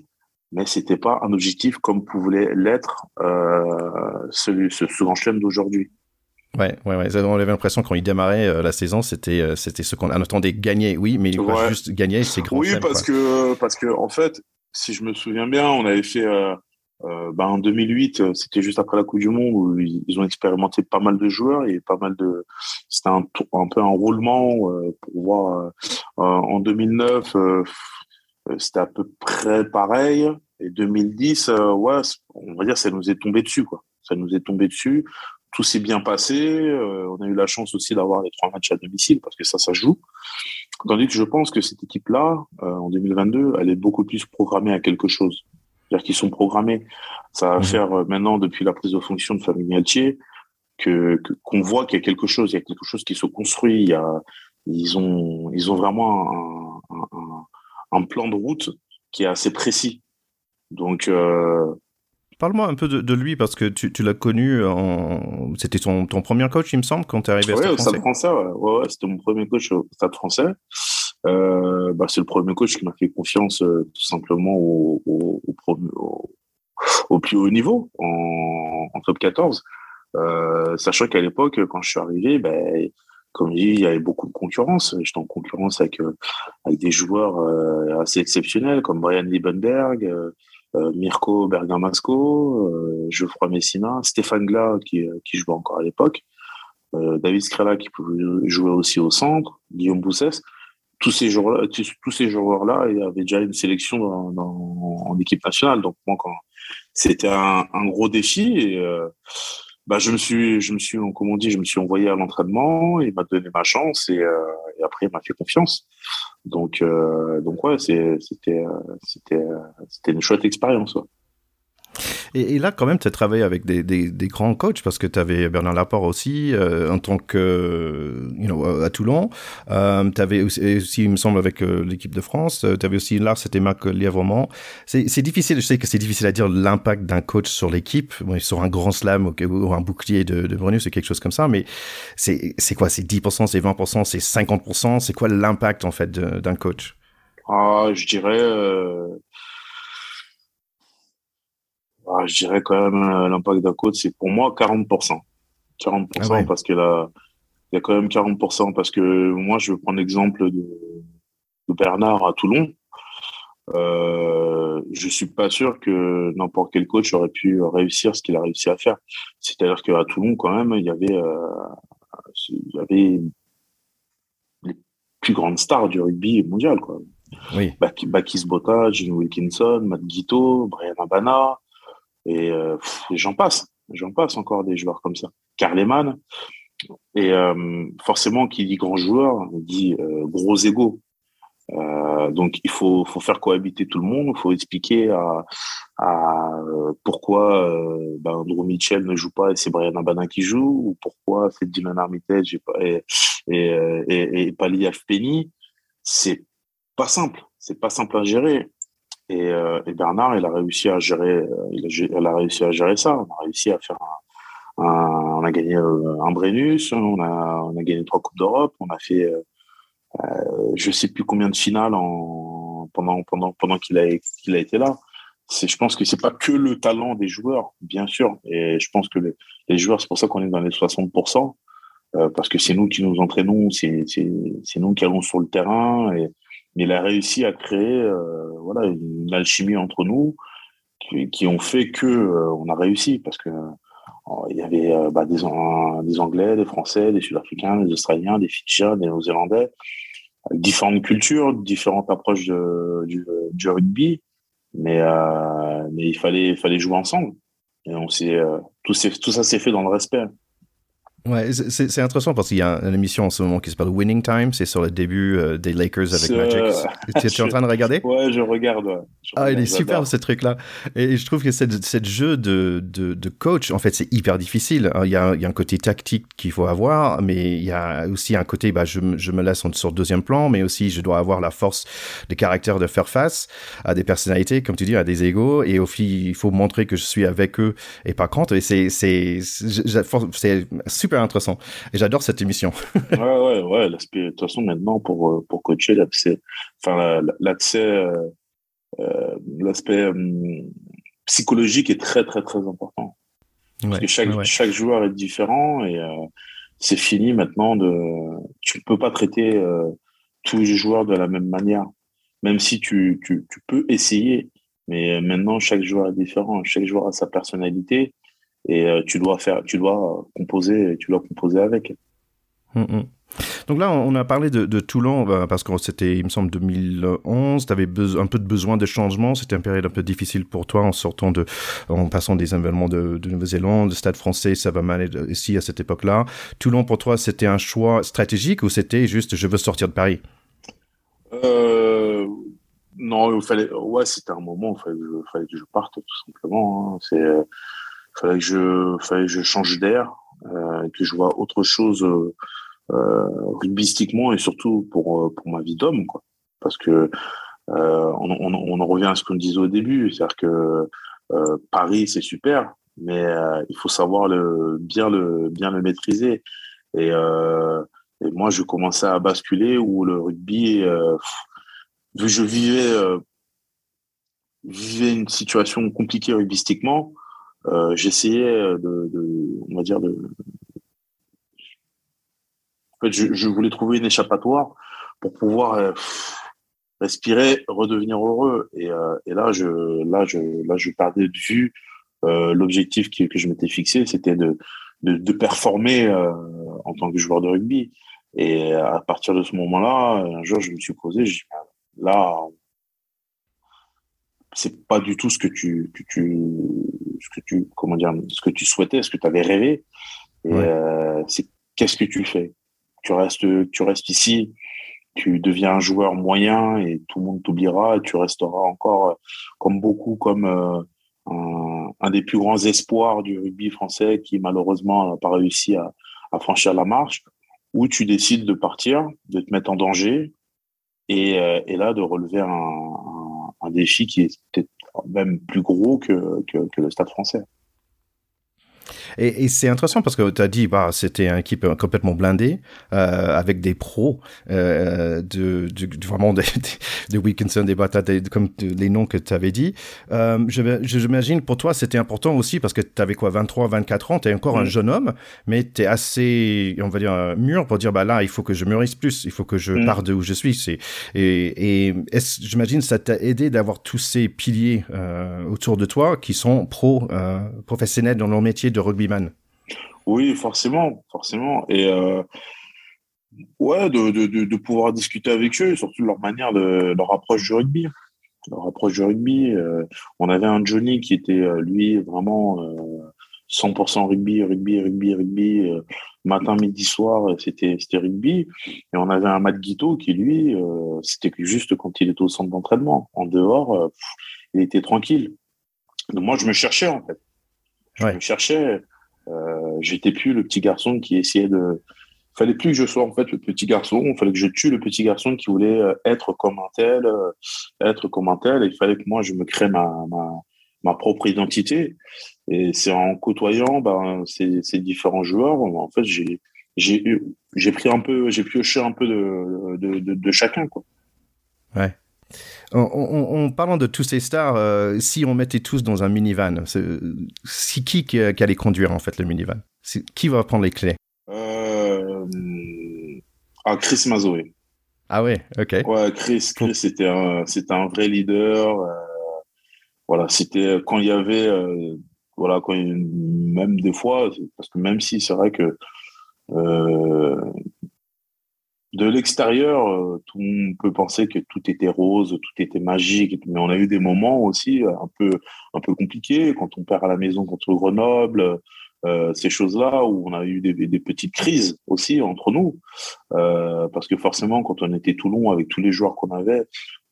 mais c'était pas un objectif comme pouvait l'être euh, ce, grand chelem d'aujourd'hui. Ouais, ouais, ouais. On avait l'impression quand il démarrait euh, la saison, c'était euh, c'était ce qu'on attendait gagner. Oui, mais ouais. juste gagner, c'est grand. Oui, parce quoi. que parce que en fait, si je me souviens bien, on avait fait euh, euh bah, en 2008, c'était juste après la Coupe du Monde où ils ont expérimenté pas mal de joueurs et pas mal de. C'était un, peu un roulement pour voir. en 2009, c'était à peu près pareil. Et 2010, ouais, on va dire, ça nous est tombé dessus, quoi. Ça nous est tombé dessus tout s'est bien passé. Euh, on a eu la chance aussi d'avoir les trois matchs à domicile parce que ça, ça joue. Tandis que je pense que cette équipe-là, euh, en 2022, elle est beaucoup plus programmée à quelque chose. C'est-à-dire qu'ils sont programmés. Ça va mmh. faire euh, maintenant, depuis la prise de fonction de Fabien Galtier, que qu'on voit qu'il y a quelque chose, il y a quelque chose qui se construit. Il y a, ils ont, ils ont vraiment un, un, un plan de route qui est assez précis. Donc, euh, Parle-moi un peu de, lui parce que tu, l'as connu, en... c'était ton, ton, premier coach, il me semble, quand tu es arrivé à Stade Stade français. Ouais, ouais, c'était mon premier coach au Stade français. Euh, bah, c'est le premier coach qui m'a fait confiance euh, tout simplement au, plus haut niveau, en, en top 14. Euh, sachant qu'à l'époque, quand je suis arrivé, ben, comme je il y avait beaucoup de concurrence. J'étais en concurrence avec, des joueurs assez exceptionnels comme Brian Liebenberg, Mirko Bergamasco, Geoffroy Messina, Stéphane Gla qui, qui jouait encore à l'époque, David Skrela qui pouvait jouer aussi au centre, Guillaume Boussès. Tous ces joueurs-là, tous ces joueurs-là, avait déjà une sélection dans, dans, en équipe nationale. Donc moi, quand c'était un, un, gros défi, et, bah, je me suis, je me suis, comme on dit, je me suis envoyé à l'entraînement. Il m'a donné ma chance et, euh, et après il m'a fait confiance. Donc, euh, donc ouais, c'était, c'était, c'était, c'était une chouette expérience. Ouais. Et, là, quand même, tu as travaillé avec des, des, des, grands coachs parce que tu avais Bernard Laporte aussi euh, en tant que, you know, à Toulon. Euh, tu avais aussi, il me semble, avec euh, l'équipe de France. Tu avais aussi là, c'était Marc Lièvremont. C'est difficile, je sais que c'est difficile à dire l'impact d'un coach sur l'équipe, sur un grand slam ou, un bouclier de, de Brenu, c'est quelque chose comme ça. Mais c'est quoi? C'est 10%, c'est 20%, c'est 50% C'est quoi l'impact en fait d'un coach? Ah, Je dirais ah, je dirais quand même euh, l'impact d'un coach, c'est pour moi 40%. 40% ah parce que là, il y a quand même 40% parce que moi, je vais prendre l'exemple de, de, Bernard à Toulon. Euh, je suis pas sûr que n'importe quel coach aurait pu réussir ce qu'il a réussi à faire. C'est-à-dire qu'à Toulon, quand même, il y avait, euh, il y avait les plus grandes stars du rugby mondial, quoi. Oui. Bakis Bota, Gene Wilkinson, Matt Guito, Brian Abana, et euh, j'en passe, j'en passe encore des joueurs comme ça. Carleman. Et euh, forcément, qui dit grand joueur, dit euh, gros. Euh, donc il faut, faire cohabiter tout le monde. Il faut expliquer à, pourquoi ben, Andrew Mitchell ne joue pas et c'est Brian Abana qui joue, ou pourquoi c'est Dylan Armitage et, et, et, et, et Pali. C'est pas simple. C'est pas simple à gérer. Et, euh, et, Bernard, il a réussi à gérer, euh, il a, réussi à gérer ça. On a réussi à faire un, on a gagné euh, un Brennus, on a, gagné trois coupes d'Europe, on a fait, euh, je sais plus combien de finales en pendant pendant pendant qu'il a été là. Je pense que c'est pas que le talent des joueurs, bien sûr, et je pense que les, joueurs, c'est pour ça qu'on est dans les 60%, euh, parce que c'est nous qui nous entraînons, c'est nous qui allons sur le terrain il a réussi à créer euh, voilà une alchimie entre nous qui, qui ont fait que euh, on a réussi parce que euh, il y avait euh, bah, des, des Anglais, des Français, des Sud-Africains, des Australiens, des Fidjiens, des Néo-Zélandais, avec différentes cultures, différentes approches de, du, du, rugby, mais mais il fallait il fallait jouer ensemble et on s'est tout, tout ça s'est fait dans le respect. Ouais, c'est intéressant parce qu'il y a une émission en ce moment qui s'appelle Winning Time, c'est sur le début euh, des Lakers avec Magic. tu, es en train de regarder? Ouais, je regarde. Ouais. ah, il est super ce truc-là. Et je trouve que cette, cette jeu de, de, de, coach, en fait, c'est hyper difficile. Il y, a, il y a un côté tactique qu'il faut avoir, mais il y a aussi un côté, bah, je, je me laisse sur le deuxième plan, mais aussi je dois avoir la force de caractère de faire face à des personnalités, comme tu dis, à des égaux, et au fil, il faut montrer que je suis avec eux et pas contre. Et c'est super intéressant. Et j'adore cette émission. ouais, ouais, ouais. L'aspect, de toute façon, maintenant, pour, euh, pour coacher, l'accès, enfin, l'accès, euh, euh, l'aspect psychologique est très, très, très important. Parce que chaque, chaque joueur est différent et c'est fini maintenant de. Tu ne peux pas traiter tous les joueurs de la même manière. Même si tu, tu, tu peux essayer, mais maintenant, chaque joueur est différent. Chaque joueur a sa personnalité et euh, tu dois faire, tu dois composer, tu dois composer avec. Mm, mm. Donc là, on a parlé de, de Toulon bah, parce que c'était, il me semble, 2011. Tu avais un peu de besoin de changement. C'était une période un peu difficile pour toi en sortant de, en passant des événements de, de Nouvelle-Zélande, le Stade Français, ça va mal ici à cette époque-là. Toulon pour toi, c'était un choix stratégique ou c'était juste je veux sortir de Paris? Euh, Non, il fallait, ouais, c'était un moment. Il fallait, fallait, que je parte tout simplement. Hein. C'est fallait que je fallait que je change d'air euh, que je vois autre chose euh, euh, rugbystiquement et surtout pour euh, pour ma vie d'homme quoi parce que on, on, on, en revient à ce qu'on disait au début, c'est-à-dire que Paris c'est super, mais il faut savoir le bien le bien le maîtriser. Et, et moi, je commençais à basculer où le rugby, je vivais vivais une situation compliquée rugbystiquement, euh, j'essayais de, de, on va dire, de, en fait, je, je, voulais trouver une échappatoire pour pouvoir euh, respirer, redevenir heureux. Et, euh, et, là, je, là, je, là, je perdais de vue euh, l'objectif que, que je m'étais fixé, c'était de, de, de, performer euh, en tant que joueur de rugby. Et à partir de ce moment-là, un jour, je me suis posé, je là, c'est pas du tout ce que tu, que tu, ce que tu, comment dire, ce que tu souhaitais, ce que tu avais rêvé. Et euh, c'est qu'est-ce que tu fais? Tu restes, tu restes ici, tu deviens un joueur moyen et tout le monde t'oubliera et tu resteras encore, comme beaucoup, comme euh, un, un, des plus grands espoirs du rugby français qui malheureusement n'a pas réussi à, à franchir la marche. Ou tu décides de partir, de te mettre en danger et, euh, et là de relever un, un un défi qui est peut-être même plus gros que, que, que le Stade français. Et, et c'est intéressant parce que tu as dit, bah, c'était une équipe complètement blindée, euh, avec des pros, euh, de, de, vraiment des, des Wilkinson, des Bata, comme les noms que tu avais dit. Euh, J'imagine pour toi, c'était important aussi parce que tu avais quoi, 23, 24 ans, tu es encore un jeune homme, mais tu es assez, on va dire, mûr pour dire, bah là, il faut que je mûrisse plus, il faut que je mm. parte de où je suis. Et, et j'imagine ça t'a aidé d'avoir tous ces piliers euh, autour de toi qui sont pro, euh, professionnels dans leur métier de Oui, forcément, forcément. Et euh, ouais, de, de, de, pouvoir discuter avec eux, surtout leur manière de leur approche du rugby. Leur approche du rugby. Euh, on avait un Johnny qui était, euh, lui, vraiment 100% rugby, rugby, rugby, rugby. matin, midi, soir, c'était c'était rugby. Et on avait un Matt Guito qui, lui, c'était juste quand il était au centre d'entraînement. En dehors, il était tranquille. Donc moi, je me cherchais, en fait. Je me cherchais. Euh, J'étais plus le petit garçon qui essayait de. Fallait plus que je sois en fait le petit garçon. Il fallait que je tue le petit garçon qui voulait euh, être comme un tel, euh, être comme un tel. il fallait que moi je me crée ma ma, ma propre identité. Et c'est en côtoyant ben, ces, ces différents joueurs, en fait, j'ai j'ai pris un peu, j'ai pioché un peu de, de, de, de chacun quoi. Ouais. En, en, en, parlant de tous ces stars, euh, si on mettait tous dans un minivan, c'est qui qui, qui, allait conduire en fait le minivan? Qui va prendre les clés? Euh, ah, Chris Mazoé. Ah ouais, ok. Ouais, Chris, Chris c'était un, un vrai leader. Euh, voilà, c'était quand il y avait, euh, voilà, quand il, même des fois, parce que même si c'est vrai que euh, de l'extérieur, euh, tout le monde peut penser que tout était rose, tout était magique, mais on a eu des moments aussi un peu un peu compliqués quand on perd à la maison contre Grenoble, euh, ces choses-là où on a eu des, des, petites crises aussi entre nous, euh, parce que forcément quand on était Toulon avec tous les joueurs qu'on avait,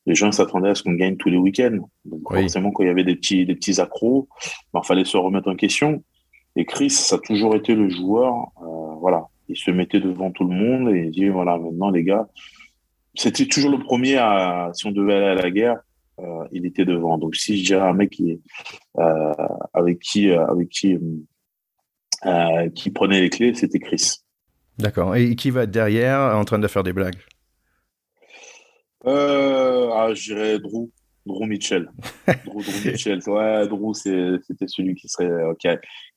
les gens s'attendaient à ce qu'on gagne tous les week-ends. Donc forcément quand il y avait des petits des petits accros, il ben, fallait se remettre en question. Et Chris, ça a toujours été le joueur, euh, voilà, il se mettait devant tout le monde et il dit voilà maintenant les gars c'était toujours le premier à si on devait aller à la guerre euh, il était devant. Donc si je dirais un mec qui euh, avec qui euh, avec qui euh, qui prenait les clés c'était Chris. D'accord. Et qui va derrière en train de faire des blagues? Ah, je dirais Drew. Drew Mitchell. Drew, Drew Mitchell. Ouais, Drew, c'était celui qui serait, qui,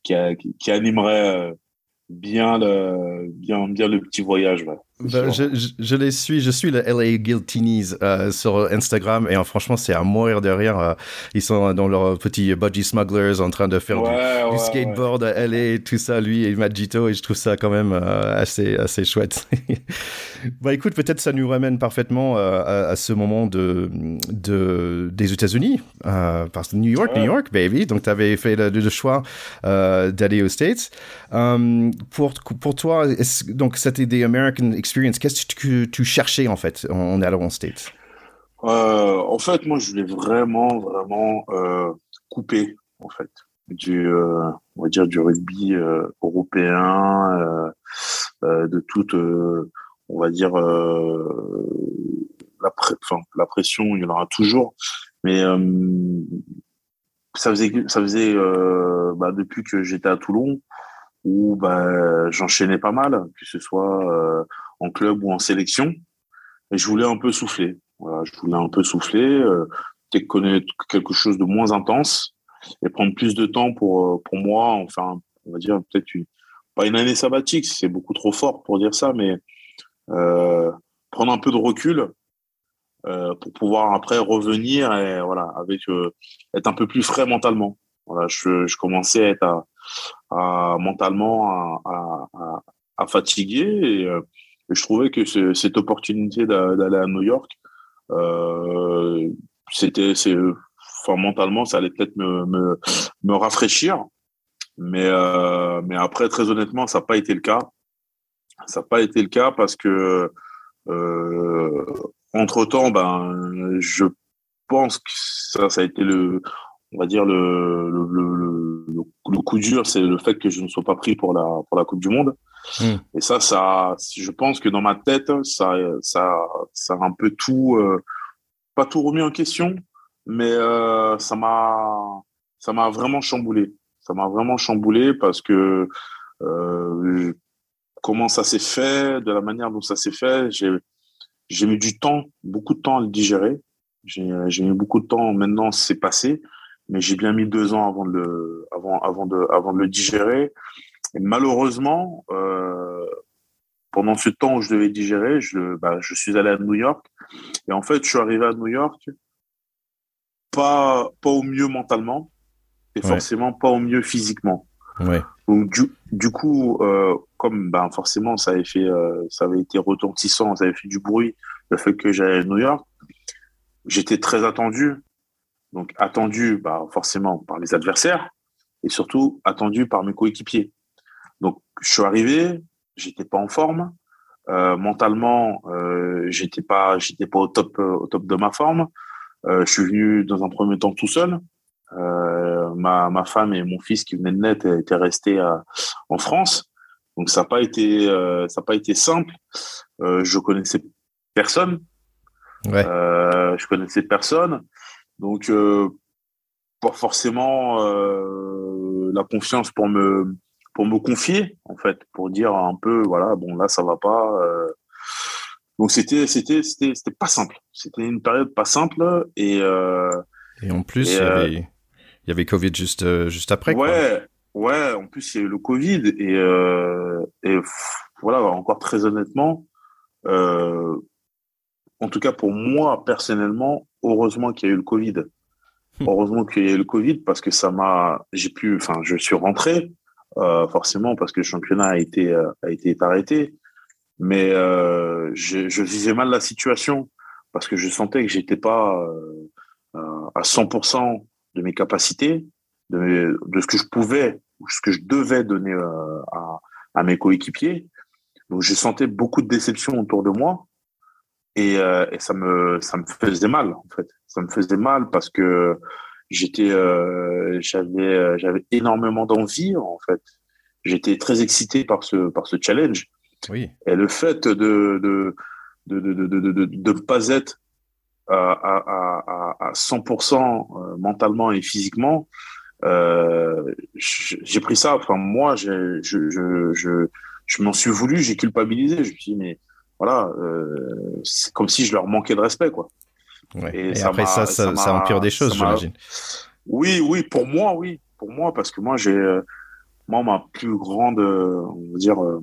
qui, qui, animerait bien le, bien, bien le petit voyage. Ouais. Ben, je, je, je, les suis, je suis le LA Guiltinis euh, sur Instagram et euh, franchement c'est à mourir de rire. Euh, ils sont dans leur petit budgie smugglers en train de faire ouais, du, ouais, du, skateboard ouais. à LA, tout ça, lui et Magito et je trouve ça quand même euh, assez assez chouette. bah écoute, peut-être ça nous ramène parfaitement euh, à, à, ce moment de, de des États-Unis parce que New York, New York, baby. Donc tu avais fait le, le choix d'aller aux States. pour pour toi, donc c'était des American qu'est-ce que tu cherchais en fait en allant en States? Euh, En fait, moi, je voulais vraiment, vraiment euh, couper en fait du, euh, on va dire, du rugby euh, européen, euh, de toute, on va dire, la, la pression, il y en aura toujours. Mais ça faisait, ça faisait bah, depuis que j'étais à Toulon, où bah, j'enchaînais pas mal, que ce soit en club ou en sélection. Et je voulais un peu souffler. Voilà, je voulais un peu souffler, euh, connaître quelque chose de moins intense et prendre plus de temps pour, euh, pour moi, enfin, on va dire peut-être une, pas une année sabbatique, c'est beaucoup trop fort pour dire ça, mais euh, prendre un peu de recul euh, pour pouvoir après revenir et voilà, avec euh, être un peu plus frais mentalement. Voilà, je, je commençais à être à, à mentalement à, à, à, fatiguer et, euh, et, je trouvais que cette opportunité d'aller à New York euh, c'était, c'est, enfin, mentalement, ça allait peut-être me, me, me rafraîchir. Mais, euh, mais après, très honnêtement, ça n'a pas été le cas. Ça n'a pas été le cas parce que, euh, entre temps, ben, je pense que ça, ça a été le, on va dire le, le, le, le coup dur, c'est le fait que je ne sois pas pris pour la, pour la Coupe du Monde. Hmm. Et ça, ça, je pense que dans ma tête, ça, ça, ça a un peu tout, euh, pas tout remis en question, mais euh, ça m'a, ça m'a vraiment chamboulé. Ça m'a vraiment chamboulé parce que euh, comment ça s'est fait, de la manière dont ça s'est fait, j'ai, j'ai mis du temps, beaucoup de temps à le digérer. J'ai, j'ai mis beaucoup de temps. Maintenant, c'est passé, mais j'ai bien mis deux ans avant de le, avant, avant de, avant de le digérer. Et malheureusement, euh, pendant ce temps où je devais digérer, je, bah, je suis allé à New York. Et en fait, je suis arrivé à New York pas, pas au mieux mentalement et forcément pas au mieux physiquement. Ouais. Donc du, du coup, euh, comme ben forcément ça avait fait, euh, ça avait été retentissant, ça avait fait du bruit, le fait que j'allais à New York, j'étais très attendu. Donc attendu, bah, forcément par les adversaires et surtout attendu par mes coéquipiers. Donc, je suis arrivé, j'étais pas en forme. Euh, mentalement, euh, j'étais pas, j'étais pas au top, euh, au top de ma forme. Euh, je suis venu dans un premier temps tout seul. Euh, ma, ma femme et mon fils qui venaient de naître étaient restés en France. Donc, ça n'a pas été, ça n'a pas été simple. je connaissais personne. Ouais. je connaissais personne. Donc, pas forcément la confiance pour me pour me confier en fait, pour dire un peu voilà bon là ça va pas. Euh... Donc c'était c'était c'était c'était pas simple. C'était une période pas simple et euh... et en plus et, il, y avait, il y avait Covid juste euh, juste après. Ouais quoi. ouais en plus il y a eu le Covid et euh, et voilà encore très honnêtement. Euh, en tout cas pour moi personnellement, heureusement qu'il y a eu le Covid. Heureusement qu'il y a eu le Covid parce que ça m'a, j'ai pu, enfin, je suis rentré, euh, forcément parce que le championnat a été euh, a été arrêté. Mais euh, je, je, vivais mal la situation parce que je sentais que j'étais pas à 100% de mes capacités, de, de, ce que je pouvais ou ce que je devais donner à, à mes coéquipiers. Donc je sentais beaucoup de déception autour de moi et, euh, et, ça me ça me faisait mal en fait. Ça me faisait mal parce que j'étais euh, j'avais euh, j'avais énormément d'envie en fait j'étais très excité par ce par ce challenge oui. et le fait de de de de de de, de, de pas être à, à, à, à 100% euh, mentalement et physiquement euh, j'ai pris ça enfin moi je je je je m'en suis voulu j'ai culpabilisé je me suis dit mais voilà euh, c'est comme si je leur manquais de respect quoi Ouais. Et, et après ça, ça, ça, empire des choses, j'imagine. Oui, oui, pour moi, oui, pour moi, parce que moi, j'ai, euh, moi, ma plus grande, euh, on va dire, euh,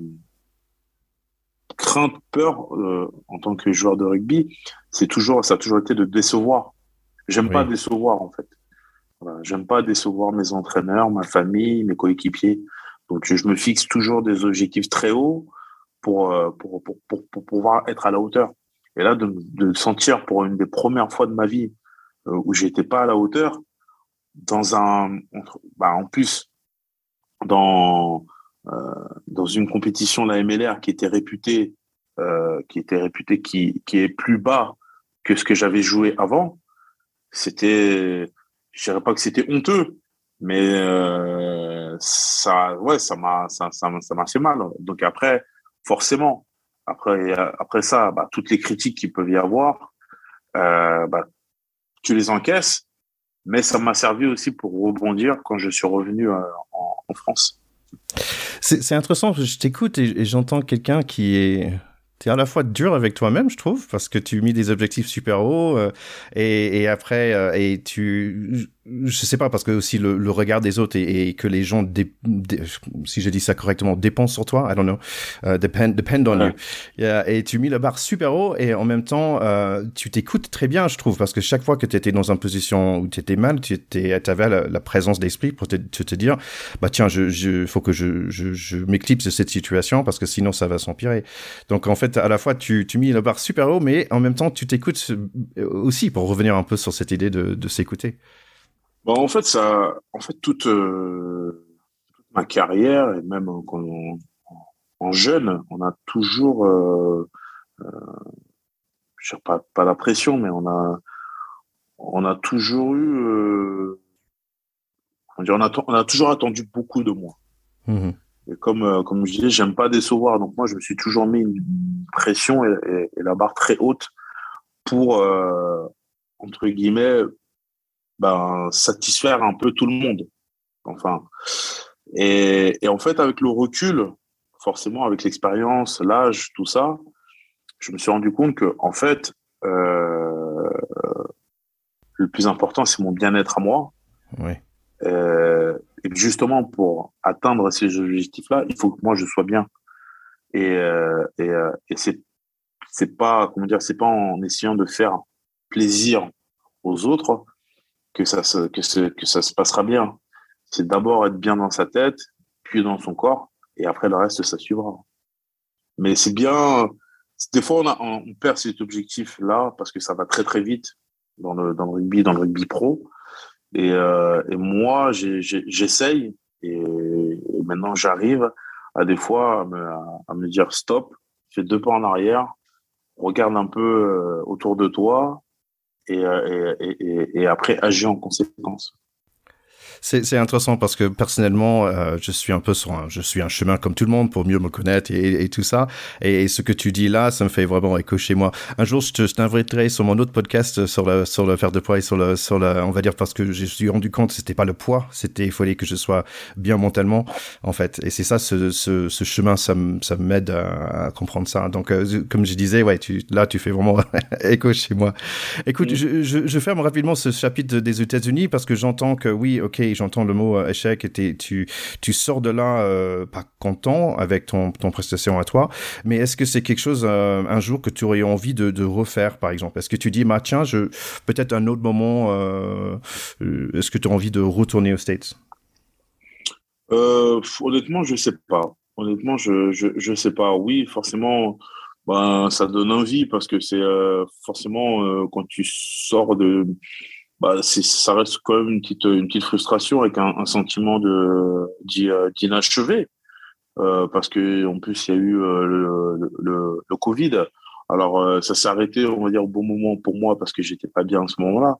crainte, peur euh, en tant que joueur de rugby, c'est toujours, ça a toujours été de décevoir. J'aime oui. pas décevoir, en fait. Voilà, J'aime pas décevoir mes entraîneurs, ma famille, mes coéquipiers. Donc, je me fixe toujours des objectifs très hauts pour, pour, pour, pour, pour pouvoir être à la hauteur. Et là, de, de sentir pour une des premières fois de ma vie euh, où j'étais pas à la hauteur, dans un, bah, en plus, dans euh, dans une compétition la MLR qui était réputée, euh, qui était réputée qui qui est plus bas que ce que j'avais joué avant, c'était, je dirais pas que c'était honteux, mais euh, ça, ouais, ça m'a ça ça m'a fait mal. Donc après, forcément, après, après ça, bah, toutes les critiques qu'il peut y avoir, bah, tu les encaisses, mais ça m'a servi aussi pour rebondir quand je suis revenu en, en, France. C'est intéressant, je t'écoute et j'entends quelqu'un qui est à la fois dur avec toi-même, je trouve, parce que tu mis des objectifs super hauts euh, et, après euh, et tu je sais pas parce que aussi le, le regard des autres et, et que les gens si j'ai dit ça correctement dépendent sur toi I don't know uh, depend depend on you. Yeah, et tu mis la barre super haut et en même temps uh, tu t'écoutes très bien je trouve parce que chaque fois que tu étais dans une position où tu étais mal tu étais avais la, la présence d'esprit pour te, te, dire bah tiens je, je faut que je je, je m'éclipse de cette situation parce que sinon ça va s'empirer. Donc en fait à la fois tu tu mis la barre super haut mais en même temps tu t'écoutes aussi pour revenir un peu sur cette idée de, de s'écouter Bon, en fait, ça, en fait, toute, euh, toute ma carrière et même quand en jeune, on a toujours, euh, euh, je sais pas, pas la pression, mais on a, on a toujours eu, euh, on, a, on a toujours attendu beaucoup de moi. Mmh et comme, euh, comme je disais, j'aime pas décevoir, donc moi, je me suis toujours mis une pression et, et, et la barre très haute pour, entre guillemets, ben, satisfaire un peu tout le monde. Enfin, et, et en fait, avec le recul, forcément, avec l'expérience, l'âge, tout ça, je me suis rendu compte que, en fait, euh, le plus important, c'est mon bien-être à moi. Oui. Euh, et justement, pour atteindre ces objectifs-là, il faut que moi je sois bien. Et, euh, et, euh, et c'est c'est pas comment dire, c'est pas en essayant de faire plaisir aux autres que ça se, que, ce, que ça se passera bien. C'est d'abord être bien dans sa tête, puis dans son corps, et après le reste, ça suivra. Mais c'est bien. Des fois, on, a, on perd cet objectif-là parce que ça va très très vite dans le, dans le rugby, dans le rugby pro. Et, euh, et moi, j'essaye et, et, maintenant j'arrive à des fois à me, à me dire stop, fais deux pas en arrière, regarde un peu euh, autour de toi euh, et, et, et, après agir en conséquence. C'est intéressant parce que personnellement, euh, je suis un peu sur un, je suis un chemin comme tout le monde pour mieux me connaître et, et tout ça. Et, ce que tu dis là, ça me fait vraiment écho chez moi. Un jour, je t'inviterai sur mon autre podcast sur le sur le faire de poids et sur le sur le, on va dire parce que je suis rendu compte, c'était pas le poids, c'était il fallait que je sois bien mentalement en fait. Et c'est ça, ce, ce, ce, chemin, ça ça m'aide à, à, comprendre ça. Donc euh, comme je disais, ouais, tu là, tu fais vraiment écho chez moi. Écoute, mm. je, je, je ferme rapidement ce chapitre des États-Unis parce que j'entends que oui, ok, j'entends le mot euh, échec et tu, tu sors de là euh, pas content avec ton, ton prestation à toi, mais est-ce que c'est quelque chose euh, un jour que tu aurais envie de, refaire, par exemple? Est-ce que tu dis, bah, tiens, peut-être un autre moment, est-ce que tu as envie de retourner aux States? Honnêtement, je sais pas. Honnêtement, je, je, je sais pas. Oui, forcément, ben, ça donne envie parce que c'est forcément quand tu sors de bah, ça reste quand même une petite, une petite frustration avec un, un sentiment de d'inachevé. Euh, parce que en plus il y a eu euh, le, le, le, Covid. Alors euh, ça s'est arrêté, on va dire au bon moment pour moi parce que j'étais pas bien à ce moment-là.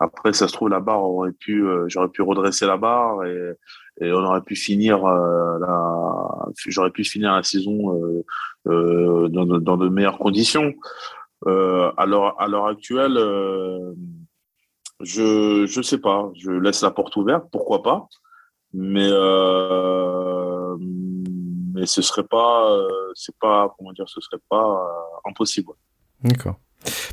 Après ça se trouve la barre aurait pu, euh, j'aurais pu redresser la barre et, et on aurait pu finir la, j'aurais pu finir la saison dans, dans de meilleures conditions. l'heure à l'heure actuelle je je sais pas. Je laisse la porte ouverte, pourquoi pas. Mais euh, mais ce serait pas euh, c'est pas comment dire ce serait pas euh, impossible. D'accord.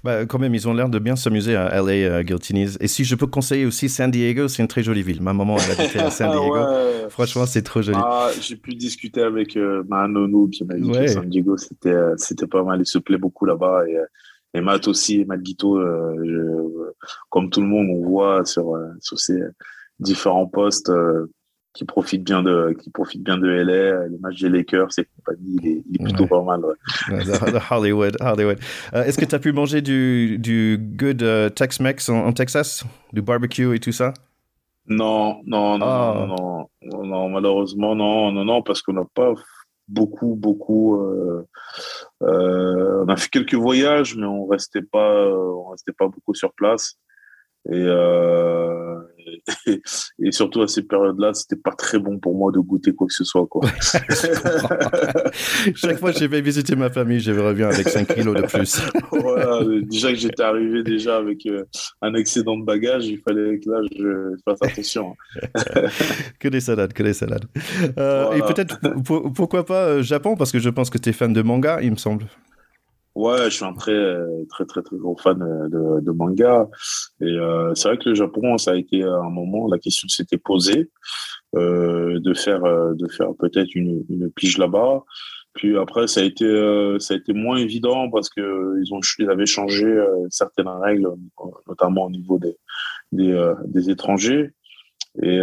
Bah, quand même, ils ont l'air de bien s'amuser à LA, uh, Guiltinis. Et si je peux conseiller aussi San Diego, c'est une très jolie ville. Ma maman, elle habitait à San Diego. ouais. Franchement, c'est trop joli. Ah, J'ai pu discuter avec euh, ma nono qui m'a dit ouais. que San Diego, c'était c'était pas mal. Il se plaît beaucoup là-bas. Et, et Matt aussi, Matt Guito, euh, je, comme tout le monde, on voit sur, euh, sur ces différents postes euh, qui profitent bien de qui profitent bien de LA, les matchs des Lakers et compagnie, il est, il est plutôt ouais. pas mal. Ouais. the, Hollywood, Hollywood. Est-ce que tu as pu manger du, du good uh, Tex-Mex en, en, Texas, du barbecue et tout ça? Non, non, non, oh. non, non, non, malheureusement non, non, non, parce qu'on n'a pas beaucoup, beaucoup. Euh, euh, on a fait quelques voyages, mais on restait pas, on restait pas beaucoup sur place. Et, euh, et, surtout à ces périodes-là, c'était pas très bon pour moi de goûter quoi que ce soit. Quoi. Chaque fois que j'ai vais visiter ma famille, je reviens avec 5 kilos de plus. voilà, déjà que j'étais arrivé déjà avec euh, un excédent de bagages, il fallait que là je fasse attention. que des salades, que des salades. Euh, et peut-être, pourquoi pas Japon, parce que je pense que tu es fan de manga, il me semble. Ouais, je suis un très, très, très, très gros fan de, de manga. Et euh, c'est vrai que le Japon, ça a été à un moment, la question s'était posée euh, de faire, euh, de faire peut-être une, une pige là-bas. Puis après, ça a été, euh, ça a été moins évident parce que ils ont, ils avaient changé euh, certaines règles, notamment au niveau des, des, des étrangers. Et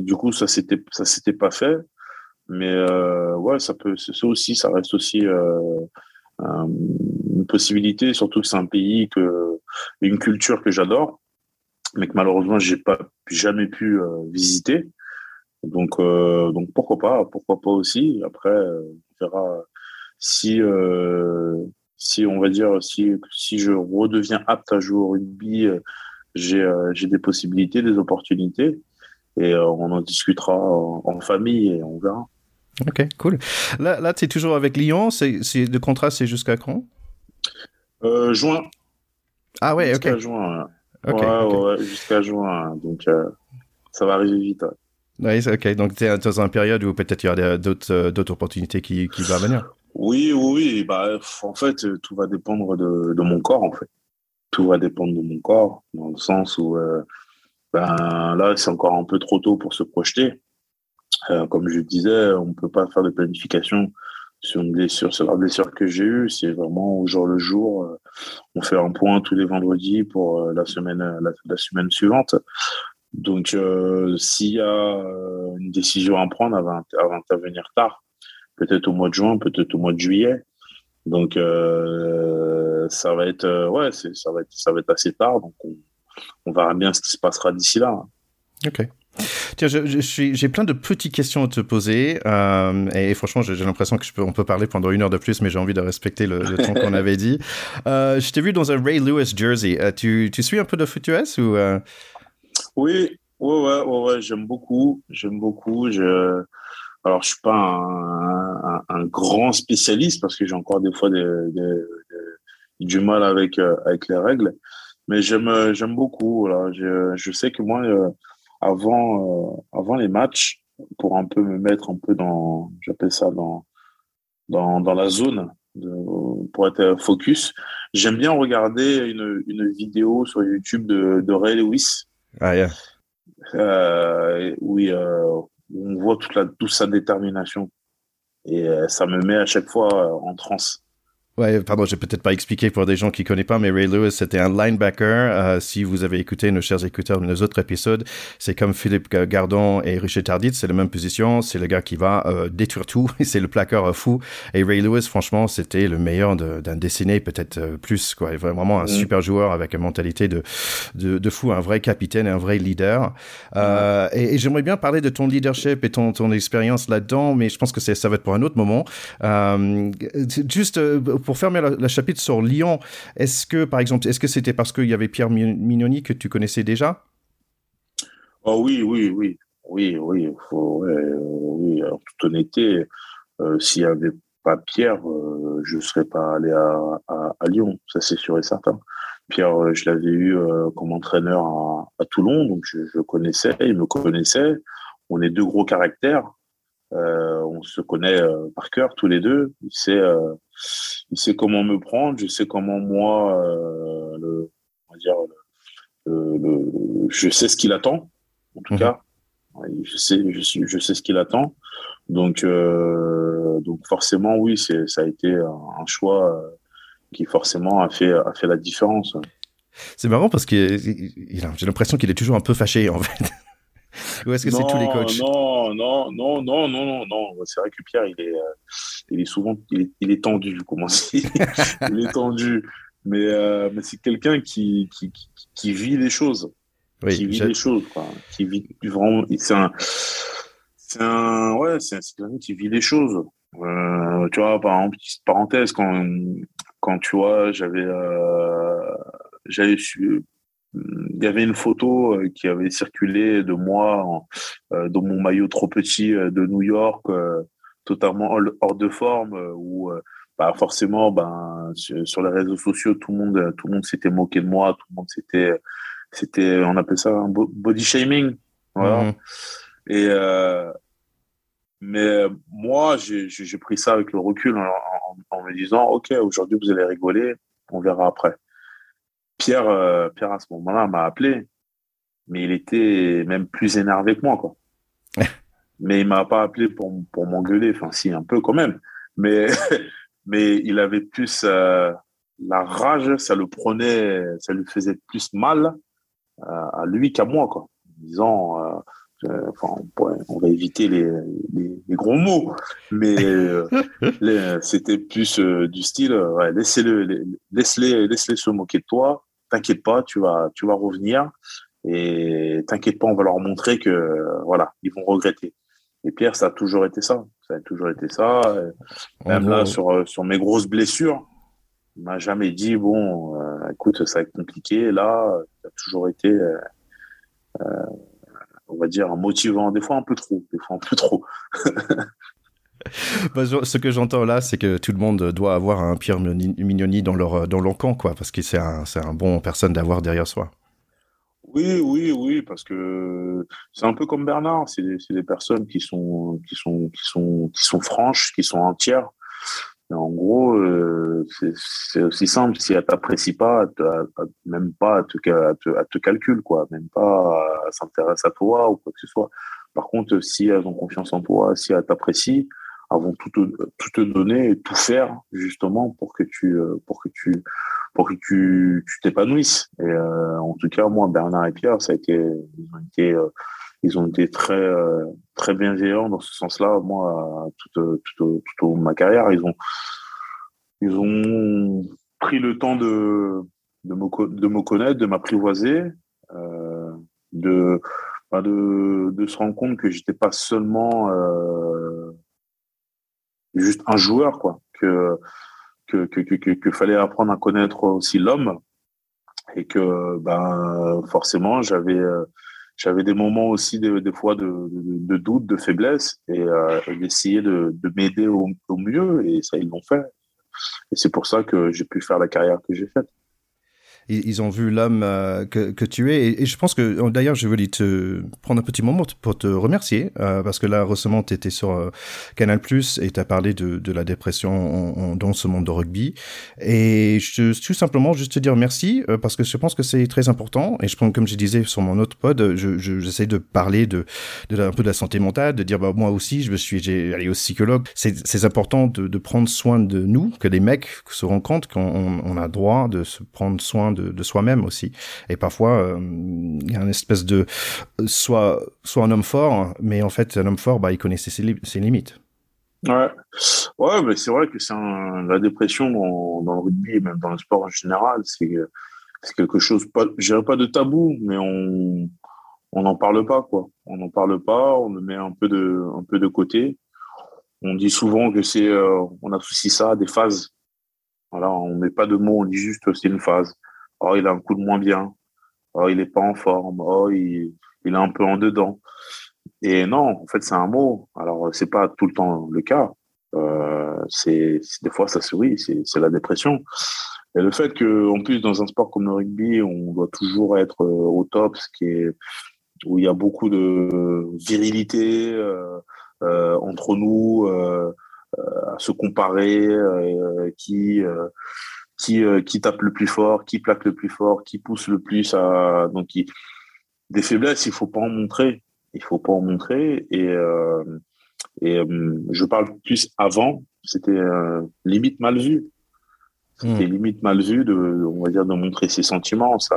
du coup, ça s'était, ça s'était pas fait. Mais ouais, ça peut, c'est aussi, ça reste aussi une possibilité, surtout que c'est un pays que une culture que j'adore, mais que malheureusement j'ai pas jamais pu euh, visiter. Donc euh, donc pourquoi pas, pourquoi pas aussi. Après on verra si euh, si on va dire si si je redeviens apte à jouer au rugby, j'ai j'ai des possibilités, des opportunités et on en discutera en famille et on verra. Ok, cool. Là, là tu es toujours avec Lyon. C'est, le contrat, c'est jusqu'à quand? Euh, Juin. Ah ouais, jusqu'à ok. Juin. Ouais, jusqu'à juin. Donc, euh, ça va arriver vite. Ouais. ok. Donc, tu es dans une période où peut-être il y a d'autres, euh, d'autres opportunités qui, qui vont venir. Oui, oui, Bah, en fait, tout va dépendre de, de, mon corps, en fait. Tout va dépendre de mon corps, dans le sens où, ben, là, c'est encore un peu trop tôt pour se projeter. Euh, comme je disais, on ne peut pas faire de planification sur une blessure, sur la blessure que j'ai eue. C'est vraiment au jour le jour. Euh, on fait un point tous les vendredis pour euh, la semaine, la, semaine suivante. Donc, s'il y a une décision à prendre, avant d'intervenir tard, peut-être au mois de juin, peut-être au mois de juillet. Donc, ça va être, ouais, ça va être, ça va être assez tard. Donc, on, on verra bien ce qui se passera d'ici là. Ok. Tiens, j'ai plein de petites questions à te poser. Euh, et, franchement, j'ai, l'impression que je peux, on peut parler pendant une heure de plus, mais j'ai envie de respecter le, temps qu'on avait dit. Euh, je t'ai vu dans un Ray Lewis jersey. Euh, tu, tu suis un peu de foot US ou Oui, ouais, ouais, ouais, j'aime beaucoup. J'aime beaucoup. Je... Alors, je suis pas un, un, grand spécialiste parce que j'ai encore des fois des, du mal avec, avec les règles. Mais j'aime, j'aime beaucoup. Voilà. Je, je sais que moi, avant, euh, avant les matchs pour un peu me mettre un peu dans, j'appelle ça dans, dans, dans la zone de, pour être focus. J'aime bien regarder une, une vidéo sur YouTube de, de Ray Lewis. Ah, yeah. euh, où, euh, on voit toute, la, toute sa détermination. Et euh, ça me met à chaque fois en transe. Ouais, pardon, j'ai peut-être pas expliqué pour des gens qui connaissent pas, mais Ray Lewis, c'était un linebacker. Euh, si vous avez écouté nos chers écouteurs de nos autres épisodes, c'est comme Philippe Gardon et Richard Tardit, c'est la même position. C'est le gars qui va euh, détruire tout. c'est le plaqueur fou. Et Ray Lewis, franchement, c'était le meilleur d'un décennie, peut-être euh, plus, quoi. Vraiment un mm. super joueur avec une mentalité de, de, de, fou, un vrai capitaine et un vrai leader. Euh, et, et j'aimerais bien parler de ton leadership et ton, ton expérience là-dedans, mais je pense que ça va être pour un autre moment. Euh, juste pour fermer le, chapitre sur Lyon, est-ce que, par exemple, est-ce que c'était parce qu'il y avait Pierre Mignoni que tu connaissais déjà? Oh, Oui, oui, oui. Oui, oui. En toute honnêteté, euh, s'il n'y avait pas Pierre, euh, je ne serais pas allé à, Lyon. Ça, c'est sûr et certain. Pierre, euh, je l'avais eu comme entraîneur à, à Toulon, donc je, je, connaissais, il me connaissait. On est deux gros caractères. On se connaît par cœur tous les deux. Il sait, il sait comment me prendre. Je sais comment moi, le, on va dire, le, le, je sais ce qu'il attend. En tout mhm. cas, je sais, je, je sais ce qu'il attend. Donc, donc forcément, oui, c'est, ça a été un, choix qui forcément a fait, a fait la différence. C'est marrant parce que j'ai l'impression qu'il est toujours un peu fâché en fait. Ou est-ce que c'est tous les coachs Non, non, non, non, non, non, non. C'est vrai que Pierre, il est, euh, il est souvent, il est, il est tendu, comment Il est tendu. Mais, euh, mais c'est quelqu'un qui, qui, qui, qui, vit les choses. Oui, qui vit les choses, quoi. Qui vit vraiment. C'est un, c'est un, ouais, c'est quelqu'un qui vit les choses. Euh, tu vois, par exemple, petite parenthèse, quand, quand tu vois, j'avais, euh, j'avais su, il y avait une photo euh, qui avait circulé de moi euh, dans mon maillot trop petit euh, de New York, totalement hors de forme, où bah forcément, ben sur, les réseaux sociaux, tout le monde, tout le monde s'était moqué de moi, tout le monde s'était, c'était, on appelle ça un body shaming, voilà. Mmh. Et mais moi, j'ai pris ça avec le recul en me disant, ok, aujourd'hui vous allez rigoler, on verra après. Pierre, euh, Pierre à ce moment-là m'a appelé, mais il était même plus énervé que moi, quoi. mais il m'a pas appelé pour, pour m'engueuler, enfin si un peu quand même, mais mais il avait plus euh, la rage, ça le prenait, ça lui faisait plus mal euh, à lui qu'à moi, quoi. En disant, enfin, on, va éviter les, les, gros mots, mais c'était plus du style, ouais, laissez-le, laisse-les, laisse-les se moquer de toi t'inquiète pas, tu vas, tu vas revenir et t'inquiète pas, on va leur montrer que voilà, ils vont regretter. Et Pierre, ça a toujours été ça. Ça a toujours été ça. Même là, sur, sur mes grosses blessures, il m'a jamais dit bon, euh, écoute, ça va être compliqué. Là, ça a toujours été, euh, euh, on va dire, motivant. Des fois un peu trop, des fois un peu trop. Bah, ce que j'entends là, c'est que tout le monde doit avoir un Pierre Mignoni dans leur, dans leur camp, quoi, parce que c'est un, un bon personne d'avoir derrière soi. Oui, oui, oui, parce que c'est un peu comme Bernard, c'est des, des, personnes qui sont, qui, sont, qui, sont, qui sont franches, qui sont entières. en gros, euh, c'est aussi simple, si elle t'apprécie pas, même pas, à te, te, te calcule, quoi, même pas s'intéresse à toi ou quoi que ce soit. Par contre, si elles ont confiance en toi, si elles t'apprécient, avons tout te, tout te donner et tout faire justement pour que tu euh, pour que tu pour que tu tu t'épanouisses. Et euh, en tout cas moi Bernard et Pierre ça a été ils ont été euh, ils ont été très très bienveillants dans ce sens-là moi toute toute toute au ma carrière. Ils ont ils ont pris le temps de de me de me connaître de m'apprivoiser de bah, de de se rendre compte que j'étais pas seulement juste un joueur, quoi. Que fallait apprendre à connaître aussi l'homme et que ben forcément j'avais euh, des moments aussi des, fois de, doute de faiblesse et, euh, d'essayer de, de m'aider au, au, mieux et ça ils l'ont fait et c'est pour ça que j'ai pu faire la carrière que j'ai faite ils, ont vu l'homme euh, que, que, tu es. Et, je pense que, oh, d'ailleurs, je voulais te prendre un petit moment pour te remercier, euh, parce que là, récemment, tu étais sur euh, Canal Plus et tu as parlé de, de la dépression dans ce monde de rugby. Et je tout simplement juste te dire merci, parce que je pense que c'est très important. Et je pense, comme je disais sur mon autre pod, j'essaie je, j'essaie de parler de, de un peu de la santé mentale, de dire, bah, moi aussi, je me suis j'ai allé au psychologue. C'est important de, de prendre soin de nous, que les mecs se rendent compte qu'on on a droit de se prendre soin de, soi-même aussi. Et parfois, euh, il y a une espèce de soit soit un homme fort, mais en fait, un homme fort, bah, il connaissait ses, limites. Ouais, ouais, mais c'est vrai que c'est la dépression dans, le rugby même dans le sport en général, c'est c'est quelque chose pas, je dirais pas de tabou, mais on on n'en parle pas quoi. On n'en parle pas, on le met un peu de un peu de côté. On dit souvent que c'est euh, on associe ça à des phases. Voilà, on met pas de mots, on dit juste c'est une phase. Oh, il a un coup de moins bien. Oh, il est pas en forme. Oh, il, il est un peu en dedans. Et non, en fait, c'est un mot. Alors, c'est pas tout le temps le cas. Euh, c'est des fois ça sourit, c'est la dépression. Et le fait que, en plus, dans un sport comme le rugby, on doit toujours être euh, au top, ce qui est où il y a beaucoup de virilité euh, euh, entre nous, euh, euh à se comparer, qui qui, euh, qui tape le plus fort, qui plaque le plus fort, qui pousse le plus à donc des faiblesses, il faut pas en montrer, il faut pas en montrer et euh, et euh, je parle plus avant, c'était limite mal vu. C'était hmm. limite mal vu de on va dire de montrer ses sentiments, ça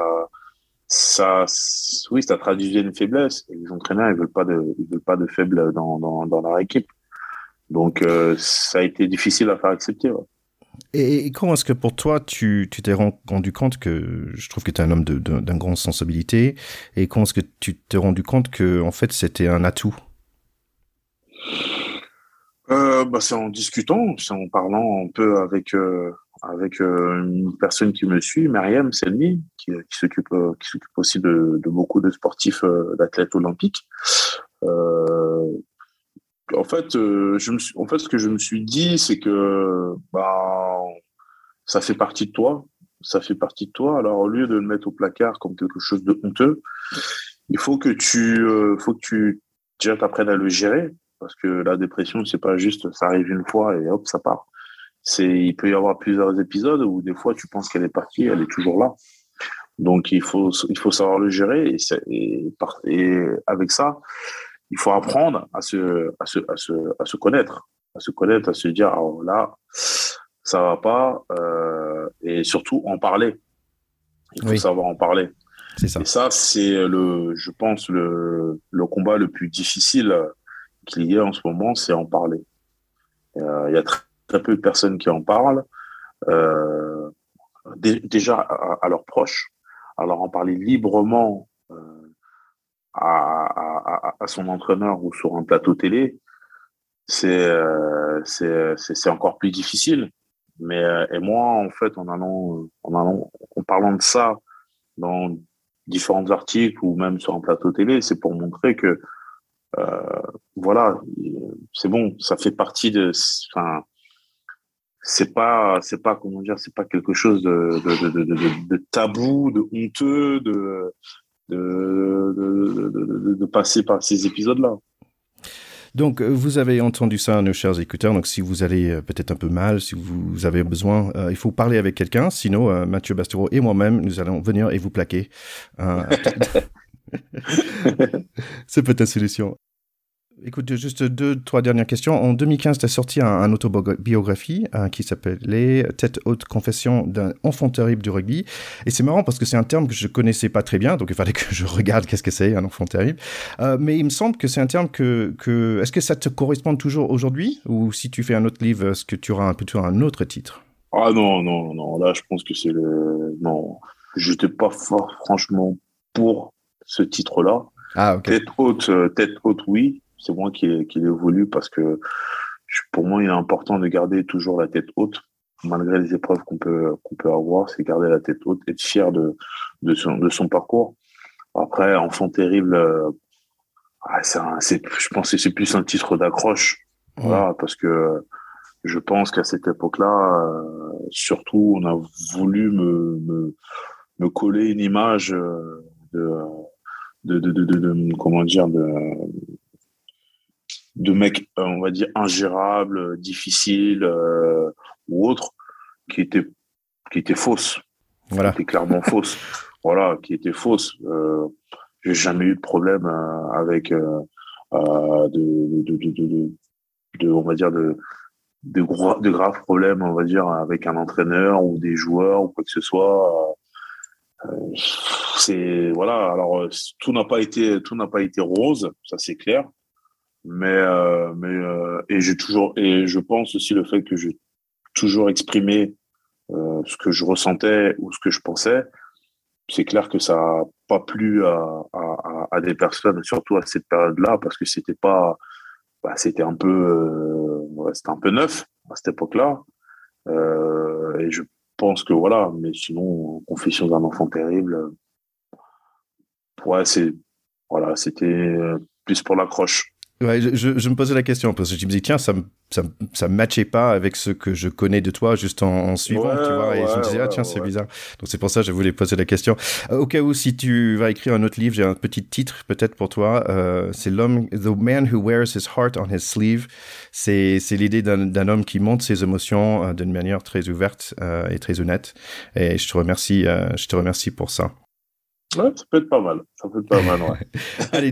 ça oui, ça traduisait une faiblesse et les entraîneurs ils veulent pas de ils veulent pas de faibles dans dans dans leur équipe. Donc ça a été difficile à faire accepter. Ouais. Et, comment est-ce que pour toi, tu t'es rendu compte que je trouve que tu es un homme d'un grand sensibilité, et comment est-ce que tu t'es rendu compte que en fait c'était un atout? Euh, bah, c'est en discutant, c'est en parlant un peu avec euh, avec une personne qui me suit, Mariam Selmi, qui, qui s'occupe aussi de, de, beaucoup de sportifs d'athlètes olympiques. en fait, je me suis, en fait, ce que je me suis dit, c'est que bah, ça fait partie de toi, ça fait partie de toi. Alors au lieu de le mettre au placard comme quelque chose de honteux, il faut que tu, faut que tu déjà t'apprennes à le gérer parce que la dépression, c'est pas juste ça arrive une fois et hop, ça part. C'est, il peut y avoir plusieurs épisodes où des fois tu penses qu'elle est partie, elle est toujours là. Donc il faut, il faut savoir le gérer et, et, avec ça, il faut apprendre à se, à se, à se, à se connaître, à se connaître, à se dire oh là, ça va pas, euh, et surtout en parler. Il faut savoir en parler. C'est ça. Et ça, c'est le, je pense le, le combat le plus difficile qu'il y a en ce moment, c'est en parler. Euh, il y a très, peu de personnes qui en parlent. Euh, déjà à, leurs proches, alors en parler librement euh, à, à, son entraîneur ou sur un plateau télé, c'est c'est encore plus difficile. Mais et moi, en fait, en allant, en allant, en parlant de ça dans différents articles ou même sur un plateau télé, c'est pour montrer que euh, voilà, c'est bon, ça fait partie de. Enfin, c'est pas, c'est pas comment dire, c'est pas quelque chose de, de, de, de, de tabou, de honteux, de de, de, de, passer par ces épisodes-là. Donc, vous avez entendu ça, nos chers écouteurs. Donc, si vous allez euh, peut-être un peu mal, si vous avez besoin, euh, il faut parler avec quelqu'un. Sinon, Mathieu Bastero et moi-même, nous allons venir et vous plaquer. c'est peut-être solution. Écoute, juste deux, trois dernières questions. En 2015, tu as sorti un, autobiographie euh, qui s'appelait Tête haute confession d'un enfant terrible du rugby. Et c'est marrant parce que c'est un terme que je connaissais pas très bien, donc il fallait que je regarde qu'est-ce que c'est un enfant terrible. Euh, mais il me semble que c'est un terme que, que est-ce que ça te correspond toujours aujourd'hui? Ou si tu fais un autre livre, est-ce que tu auras un peu un autre titre? Ah non non non, là je pense que c'est le non, j'étais pas fort franchement pour ce titre-là. Ah, ok. Tête haute, euh, tête haute, oui c'est moi qui, qui l'ai voulu parce que pour moi, il est important de garder toujours la tête haute, malgré les épreuves qu'on peut, qu'on peut avoir, c'est garder la tête haute, être fier de, de, son, de son parcours. Après, Enfant terrible, euh, ah, c'est je pense que c'est plus un titre d'accroche, voilà, parce que je pense qu'à cette époque-là, euh, surtout, on a voulu me, me, me coller une image euh, de, de, de, de, de comment dire, de, de mecs, euh, on va dire, ingérables, difficiles euh, ou autres, qui étaient, qui étaient fausses. Voilà. Qui étaient clairement fausses. Voilà, qui étaient fausses. Euh, J'ai jamais eu de problème euh, avec euh, de, de, de, de, on va dire, de, de, gros, de graves problèmes, on va dire, avec un entraîneur ou des joueurs ou quoi que ce soit. c'est voilà. Alors tout n'a pas été tout n'a pas été rose, ça c'est clair mais euh, mais euh, et j'ai toujours et je pense aussi le fait que j'ai toujours exprimé euh, ce que je ressentais ou ce que je pensais c'est clair que ça n'a pas plu à, à, des personnes surtout à cette période là parce que c'était pas bah, c'était un peu c'était un peu neuf à cette époque là et je pense que voilà mais sinon confession d'un enfant terrible ouais c'est voilà c'était plus pour l'accroche Ouais, je, je, me posais la question parce que je me disais tiens ça ça ça matchait pas avec ce que je connais de toi juste en, en suivant tu vois et je me disais ah tiens c'est bizarre. Donc c'est pour ça que je voulais poser la question. Au cas où si tu vas écrire un autre livre j'ai un petit titre peut-être pour toi euh, c'est l'homme the man who wears his heart on his sleeve. C'est c'est l'idée d'un homme qui montre ses émotions euh, d'une manière très ouverte euh, et très honnête. Et je te remercie euh, je te remercie pour ça Ouais, ça peut être pas mal. Ça peut être pas mal, ouais. Allez,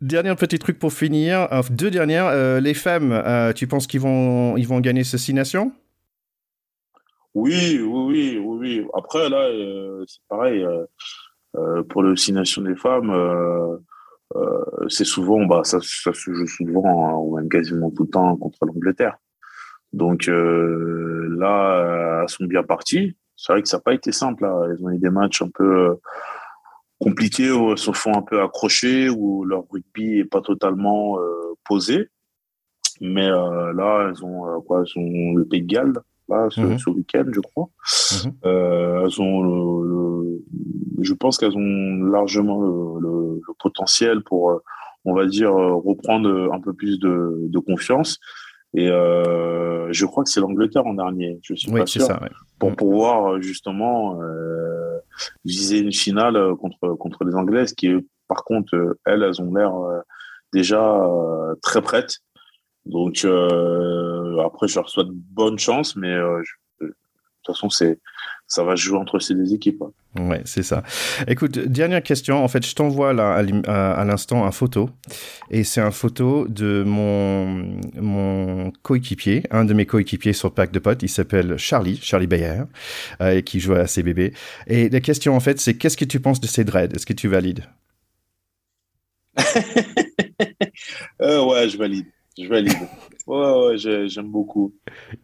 dernier petit truc pour finir. deux dernières. Euh, les femmes, euh, tu penses qu'ils vont, ils vont gagner ce Six Nations? Oui, oui, oui, oui, Après, là, euh, c'est pareil. pour le Six Nations des femmes, c'est souvent, bah, ça, ça, se joue souvent, hein, ou même quasiment tout le temps, contre l'Angleterre. Donc là, elles sont bien parties. C'est vrai que ça n'a pas été simple. Là. Elles ont eu des matchs un peu compliqués où se font un peu accrocher, où leur rugby est pas totalement euh, posé. Mais euh, là, elles ont euh, quoi Elles ont le Pays de Galles là, ce, mhm. week-end, je crois. Mhm. elles ont le, je pense qu'elles ont largement le, potentiel pour, on va dire, reprendre un peu plus de, de confiance. Et euh, je crois que c'est l'Angleterre en dernier. Je suis pas sûr. Ça, Pour mm. pouvoir justement euh, viser une finale contre contre les Anglaises, qui par contre elles, elles ont l'air euh, déjà euh, très prêtes. Donc euh, après, je leur souhaite bonne chance, mais de toute façon, c'est ça va jouer entre ces deux équipes. Ouais, c'est ça. Écoute, dernière question. En fait, je t'envoie là à, l'instant un photo, et c'est un photo de mon mon coéquipier, un de mes coéquipiers sur le pack de potes. Il s'appelle Charlie, Charlie Bayer, euh, qui joue à CBB. Et la question en fait, c'est qu'est-ce que tu penses de ces dreads? Est-ce que tu valides? Euh, Ouais, je valide. Je valide. Ouais, ouais, j'aime beaucoup.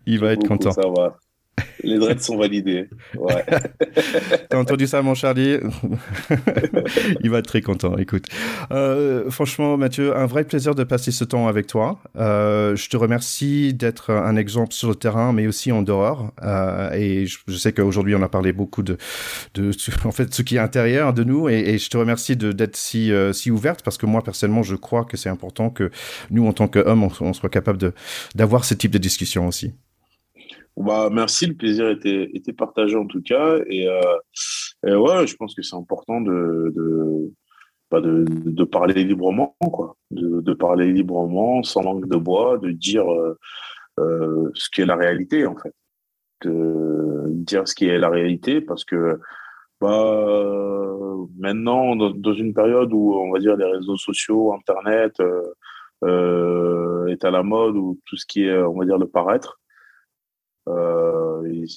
Il va être content. Ça va. Les dreads sont validés. Ouais. T'as entendu ça, mon Charlie? Il va être très content. Écoute, euh, franchement, Mathieu, un vrai plaisir de passer ce temps avec toi. Euh, je te remercie d'être un exemple sur le terrain, mais aussi en dehors. Euh, et je, sais qu'aujourd'hui, on a parlé beaucoup de, de, en fait, ce qui est intérieur de nous. Et, je te remercie d'être si, si ouverte parce que moi, personnellement, je crois que c'est important que nous, en tant qu'hommes, on, on soit capable d'avoir ce type de discussion aussi. Bah, merci, le plaisir était, partagé en tout cas. Et, euh, ouais, je pense que c'est important de, de, bah parler librement, quoi. De, parler librement, sans langue de bois, de dire euh, euh, ce qui est la réalité, en fait. De dire ce qui est la réalité, parce que bah, maintenant, dans, une période où, on va dire, les réseaux sociaux, Internet est à la mode, ou tout ce qui est, on va dire, le paraître,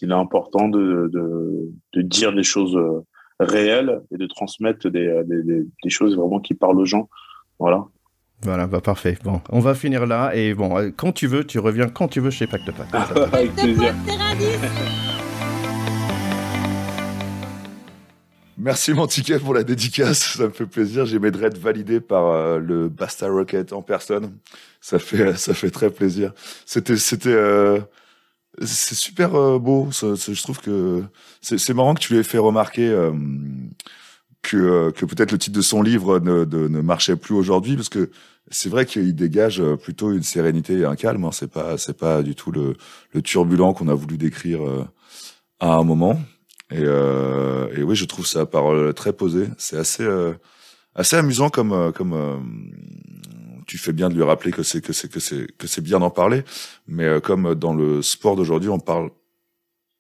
il est important de, de, de, dire des choses euh, réelles et de transmettre des, des, des, choses vraiment qui parlent aux gens. Voilà. Voilà, bah parfait. Bon, on va finir là et bon, euh, quand tu veux, tu reviens quand tu veux chez Pacte de Pâtes. Avec plaisir. Merci mon ticket pour la dédicace, ça me fait plaisir. J'ai mes dreads validés par le Basta Rocket en personne. Ça fait ça fait très plaisir. C'était c'était c'est super euh, beau. je trouve que c'est marrant que tu lui aies fait remarquer euh, que, euh, que peut-être le titre de son livre ne, marchait plus aujourd'hui, parce que c'est vrai qu'il dégage plutôt une sérénité et un calme. Hein. C'est pas c'est pas du tout le, le turbulent qu'on a voulu décrire à un moment. Et, et oui, je trouve sa parole très posée. C'est assez assez amusant comme comme tu fais bien de lui rappeler que c'est que c'est que c'est que c'est bien d'en parler, mais euh, comme dans le sport d'aujourd'hui, on parle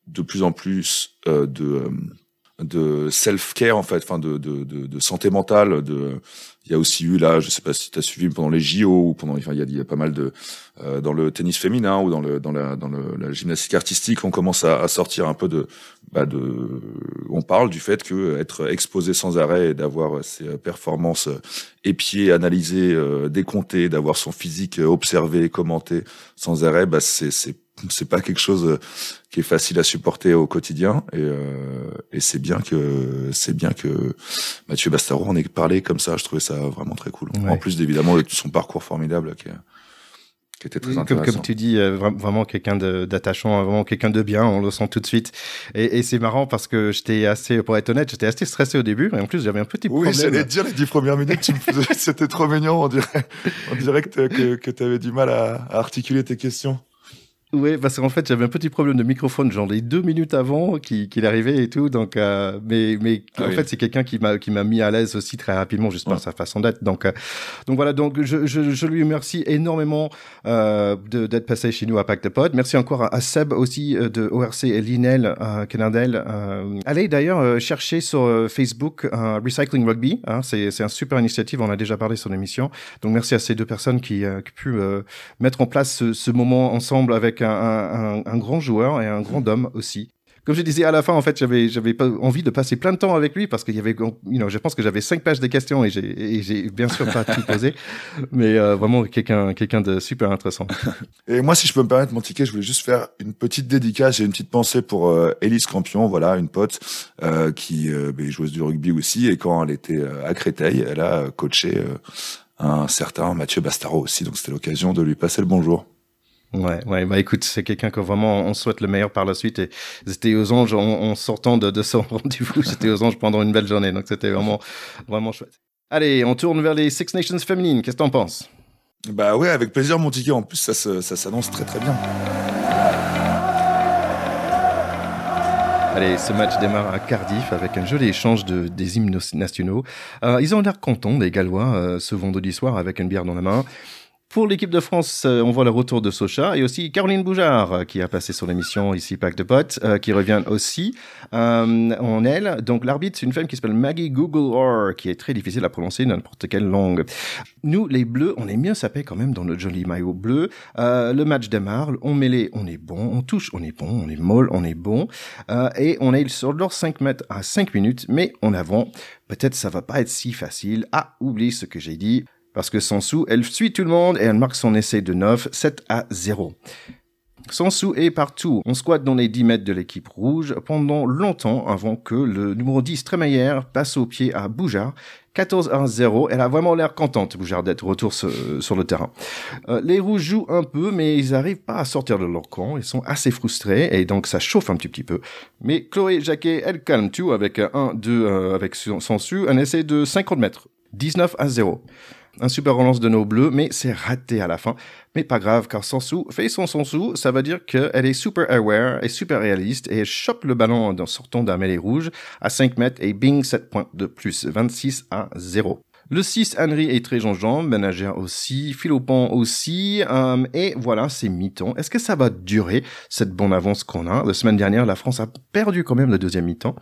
de plus en plus euh, de euh, de self-care en fait, enfin de, de, de, de, santé mentale. De, il y a aussi eu là, je sais pas si tu as suivi pendant les JO ou pendant, enfin il y a, pas mal de euh, dans le tennis féminin ou dans le dans la dans le, la gymnastique artistique, on commence à, à sortir un peu de, bah de, on parle du fait que être exposé sans arrêt d'avoir ses performances épiées, analysées, euh, décomptées, d'avoir son physique observé, commenté sans arrêt, bah c'est c'est c'est pas quelque chose euh, qui est facile à supporter au quotidien. Et, euh, et c'est bien que c'est bien que Mathieu Bastaro en ait parlé comme ça. Je trouvais ça vraiment très cool. En plus évidemment de son parcours formidable qui, qui était très intéressant comme, tu dis euh, vraiment quelqu'un d'attachant vraiment quelqu'un de bien on le sent tout de suite. Et, et c'est marrant parce que j'étais assez pour être honnête j'étais assez stressé au début et en plus j'avais un petit problème. oui j'allais dire les dix premières minutes c'était trop mignon on dirait on dirait que, que, que tu avais du mal à, à articuler tes questions oui, parce qu'en fait, j'avais un petit problème de microphone, genre les deux minutes avant qu'il arrivait et tout. Donc, euh, mais mais ah en fait, c'est quelqu'un qui m'a qui m'a mis à l'aise aussi très rapidement, juste par sa façon d'être. Donc, euh, donc voilà. Donc, je, je, je, lui remercie énormément euh, d'être passé chez nous à Pacte Pod. Merci encore à, Seb aussi euh, de ORC et Linel euh, Canadel. Euh, allez d'ailleurs chercher sur Facebook Recycling Rugby. Hein, c'est c'est un super initiative. On a déjà parlé sur l'émission. Donc, merci à ces deux personnes qui qui ont pu mettre en place ce, ce moment ensemble avec un, un, grand joueur et un grand homme aussi. Comme je disais à la fin, en fait, j'avais j'avais pas envie de passer plein de temps avec lui parce qu'il y avait, you know, je pense que j'avais cinq pages de questions et j'ai j'ai bien sûr pas tout posé, mais euh, vraiment quelqu'un quelqu'un de super intéressant. Et moi, si je peux me permettre mon ticket, je voulais juste faire une petite dédicace, j'ai une petite pensée pour euh, Élise Campion, voilà, une pote euh, qui euh, est joueuse du rugby aussi. Et quand elle était à Créteil, elle a coaché un certain Mathieu Bastaro aussi, donc c'était l'occasion de lui passer le bonjour. Ouais, ouais, bah écoute, c'est quelqu'un que vraiment on souhaite le meilleur par la suite et c'était aux anges en, sortant de, de son rendez-vous, c'était aux anges pendant une belle journée, donc c'était vraiment, vraiment chouette. Allez, on tourne vers les Six Nations féminines, qu'est-ce que t'en penses? Bah ouais, avec plaisir mon ticket, en plus ça, ça, s'annonce très très bien. Allez, ce match démarre à Cardiff avec un joli échange de, des hymnes nationaux. Euh, ils ont l'air contents, les Gallois, euh, ce vendredi soir avec une bière dans la main. Pour l'équipe de France, euh, on voit le retour de Socha et aussi Caroline Boujard euh, qui a passé sur l'émission ici Pack de Potes, euh, qui revient aussi en elle. Donc l'arbitre, c'est une femme qui s'appelle Maggie Google Or, qui est très difficile à prononcer n'importe quelle langue. Nous, les Bleus, on est mieux sapés quand même dans notre joli maillot bleu. le match démarre, on mêlé, on est bon, on touche, on est bon, on est molle, on est bon. et on est sur leur 5 mètres à 5 minutes, mais en avant. Peut-être ça va pas être si facile. Ah, oublie ce que j'ai dit parce que Sansou, elle suit tout le monde et elle marque son essai de 9, 7 à 0. Sansou est partout. On squatte dans les 10 mètres de l'équipe rouge pendant longtemps avant que le numéro 10 Trémaillère passe au pied à Boujard. 14 à 0. Elle a vraiment l'air contente, Boujard, d'être retour sur, le terrain. Euh, les rouges jouent un peu, mais ils n'arrivent pas à sortir de leur camp. Ils sont assez frustrés et donc ça chauffe un petit, petit peu. Mais Chloé Jacquet, elle calme tout avec un 2 euh, avec Sansu, un essai de 50 mètres. 19 à 0 un super relance de nos bleus, mais c'est raté à la fin. Mais pas grave, car Sansou fait son Sansou, ça veut dire qu'elle est super aware et super réaliste et chope le ballon en sortant d'un mêlée rouge à 5 mètres et bing, 7 points de plus, 26 à 0. Le 6, Henry est très jean ménagère aussi, Philopon aussi, euh, et voilà, c'est mi-temps. Est-ce que ça va durer, cette bonne avance qu'on a? La semaine dernière, la France a perdu quand même le deuxième mi-temps.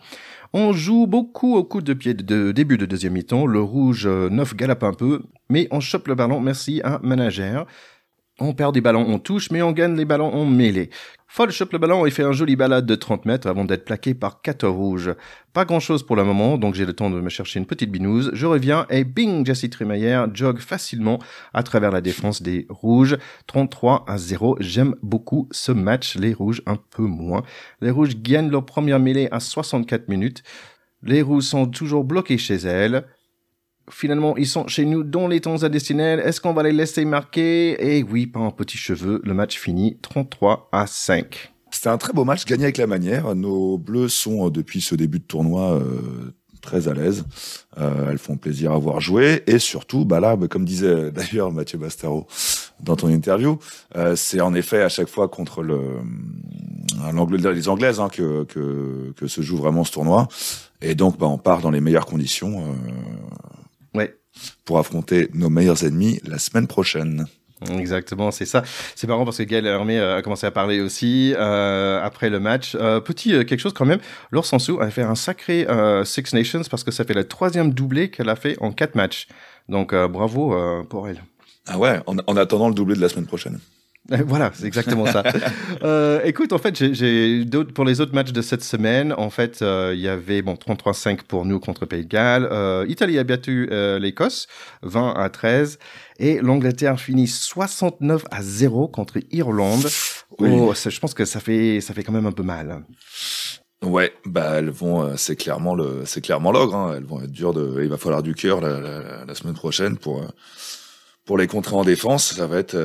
On joue beaucoup au coup de pied de début de deuxième mi-temps. Le rouge 9 euh, galope un peu, mais on chope le ballon, merci à Manager. On perd des ballons, on touche, mais on gagne les ballons en mêlée. Foll chope le ballon et fait un joli balade de 30 mètres avant d'être plaqué par 4 rouges. Pas grand chose pour le moment, donc j'ai le temps de me chercher une petite binouse. Je reviens et bing, Jessie Trimayer jogue facilement à travers la défense des rouges. 33 à 0. J'aime beaucoup ce match. Les rouges un peu moins. Les rouges gagnent leur première mêlée à 64 minutes. Les rouges sont toujours bloqués chez elles finalement, ils sont chez nous dans les temps additionnels. Est-ce qu'on va les laisser marquer? Et oui, pas un petit cheveu. Le match finit 33 à 5. C'était un très beau match, gagné avec la manière. Nos bleus sont, euh, depuis ce début de tournoi, euh, très à l'aise. Euh, elles font plaisir à voir jouer. Et surtout, bah là, bah, comme disait d'ailleurs Mathieu Bastaro dans ton interview, c'est en effet à chaque fois contre le les Anglaises hein, que, se joue vraiment ce tournoi. Et donc, bah, on part dans les meilleures conditions. Pour affronter nos meilleurs ennemis la semaine prochaine. Exactement, c'est ça. C'est marrant parce que Gaël Hermé euh, a commencé à parler aussi euh, après le match. Euh, petit quelque chose quand même, Laure Sansou a fait un sacré Six Nations parce que ça fait le troisième doublé qu'elle a fait en quatre matchs. Donc bravo pour elle. Ah ouais, en attendant le doublé de la semaine prochaine. Voilà, c'est exactement ça. euh, écoute, en fait, j'ai pour les autres matchs de cette semaine, en fait, euh, il y avait bon 33-5 pour nous contre Pays de Galles. Euh, Italie a battu l'Écosse 20 à 13 et l'Angleterre finit 69 à 0 contre Irlande. Oh, je pense que ça fait ça fait quand même un peu mal. Ouais, bah elles vont, euh, c'est clairement le, c'est clairement l'ogre. Hein. Elles vont être dures de, il va falloir du cœur la, la, la, semaine prochaine pour pour les contrer en défense. Ça va être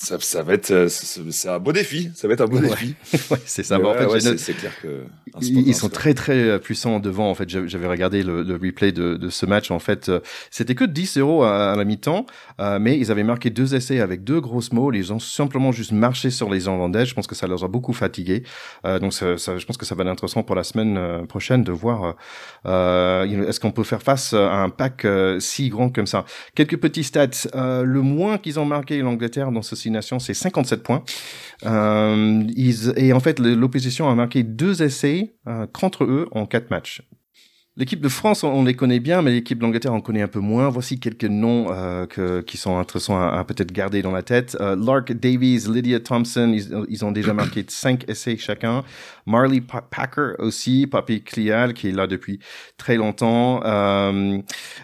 ça, ça, va être, euh, c'est un beau défi. Ça va être un beau défi. ouais, c'est ça. en fait, c'est clair que ils, sont très très euh, puissants devant. En fait, j'avais regardé le, le, replay de, de, ce match. En fait, euh, c'était que 10 euros à, la mi-temps, mais ils avaient marqué deux essais avec deux grosses mots. Ils ont simplement juste marché sur les Irlandais. Je pense que ça leur a beaucoup fatigué. donc, ça, ça, je pense que ça va être intéressant pour la semaine prochaine de voir est-ce qu'on peut faire face à un pack si grand comme ça. Quelques petits stats. le moins qu'ils ont marqué l'Angleterre dans ce c'est 57 points. Euh, et en fait, l'opposition a marqué deux essais euh, contre eux en quatre matchs. L'équipe de France, on les connaît bien, mais l'équipe d'Angleterre, on connaît un peu moins. Voici quelques noms euh, que, qui sont intéressants à, peut-être garder dans la tête. Euh, Lark Davies, Lydia Thompson, ils, ont déjà marqué cinq essais chacun. Marley Packer aussi, Papi Clial, qui est là depuis très longtemps. Euh,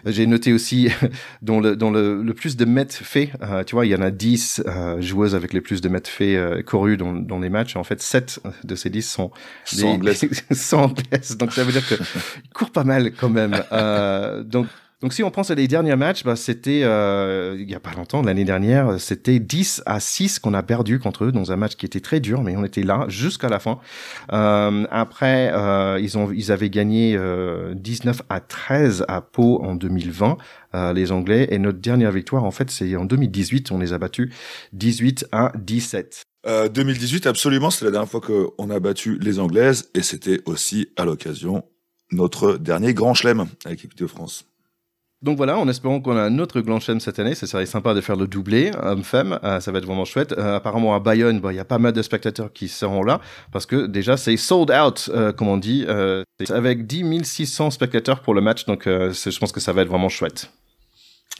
J'ai noté aussi dont le, dont le, le plus de mètres faits. Euh, tu vois, il y en a 10 euh, joueuses avec les plus de mètres faits euh, courus dans, dans les matchs. En fait, 7 de ces 10 sont, des, anglaises. anglaises. Donc ça veut dire que courent pas mal quand même. Euh, donc Donc si on pense à les derniers matchs, bah, c'était euh, il y a pas longtemps, l'année dernière, c'était 10 à 6 qu'on a perdu contre eux dans un match qui était très dur, mais on était là jusqu'à la fin. Euh, après, euh, ils ont ils avaient gagné 19 à 13 à Pau en 2020, les Anglais, et notre dernière victoire en fait c'est en 2018, on les a battus 18 à 17. 2018, absolument, c'est la dernière fois qu'on a battu les Anglaises, et c'était aussi à l'occasion notre dernier grand chelem avec l'équipe de France. Donc voilà, en espérant qu'on a un autre grand chelem cette année, ça serait sympa de faire le doublé homme-femme, euh, ça va être vraiment chouette. Euh, apparemment à Bayonne, il y a pas mal de spectateurs qui seront là, parce que déjà c'est sold out, euh, comme on dit, avec 10 600 spectateurs pour le match, donc je pense que ça va être vraiment chouette.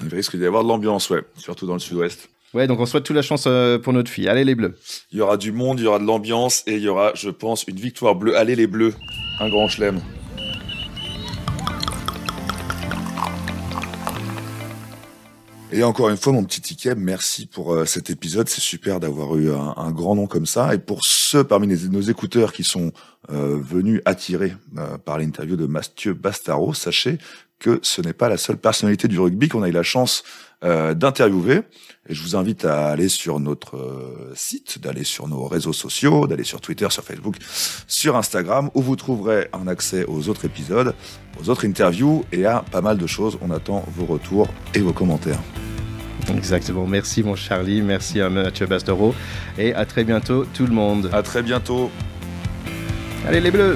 Il risque d'y avoir de l'ambiance, ouais, surtout dans le sud-ouest. Ouais, donc on souhaite toute la chance pour notre fille. Allez les bleus. Il y aura du monde, il y aura de l'ambiance et il y aura, je pense, une victoire bleue. Allez les bleus, un grand chelem. Et encore une fois, mon petit ticket, merci pour euh, cet épisode. C'est super d'avoir eu un, grand nom comme ça. Et pour ceux parmi nos écouteurs qui sont euh, venus attirés euh, par l'interview de Mathieu Bastaro, sachez que ce n'est pas la seule personnalité du rugby qu'on a eu la chance d'interviewer. Et je vous invite à aller sur notre site, d'aller sur nos réseaux sociaux, d'aller sur Twitter, sur Facebook, sur Instagram, où vous trouverez un accès aux autres épisodes, aux autres interviews et à pas mal de choses. On attend vos retours et vos commentaires. Exactement. Merci mon Charlie, merci à Mathieu Bastero et à très bientôt tout le monde. À très bientôt. Allez les bleus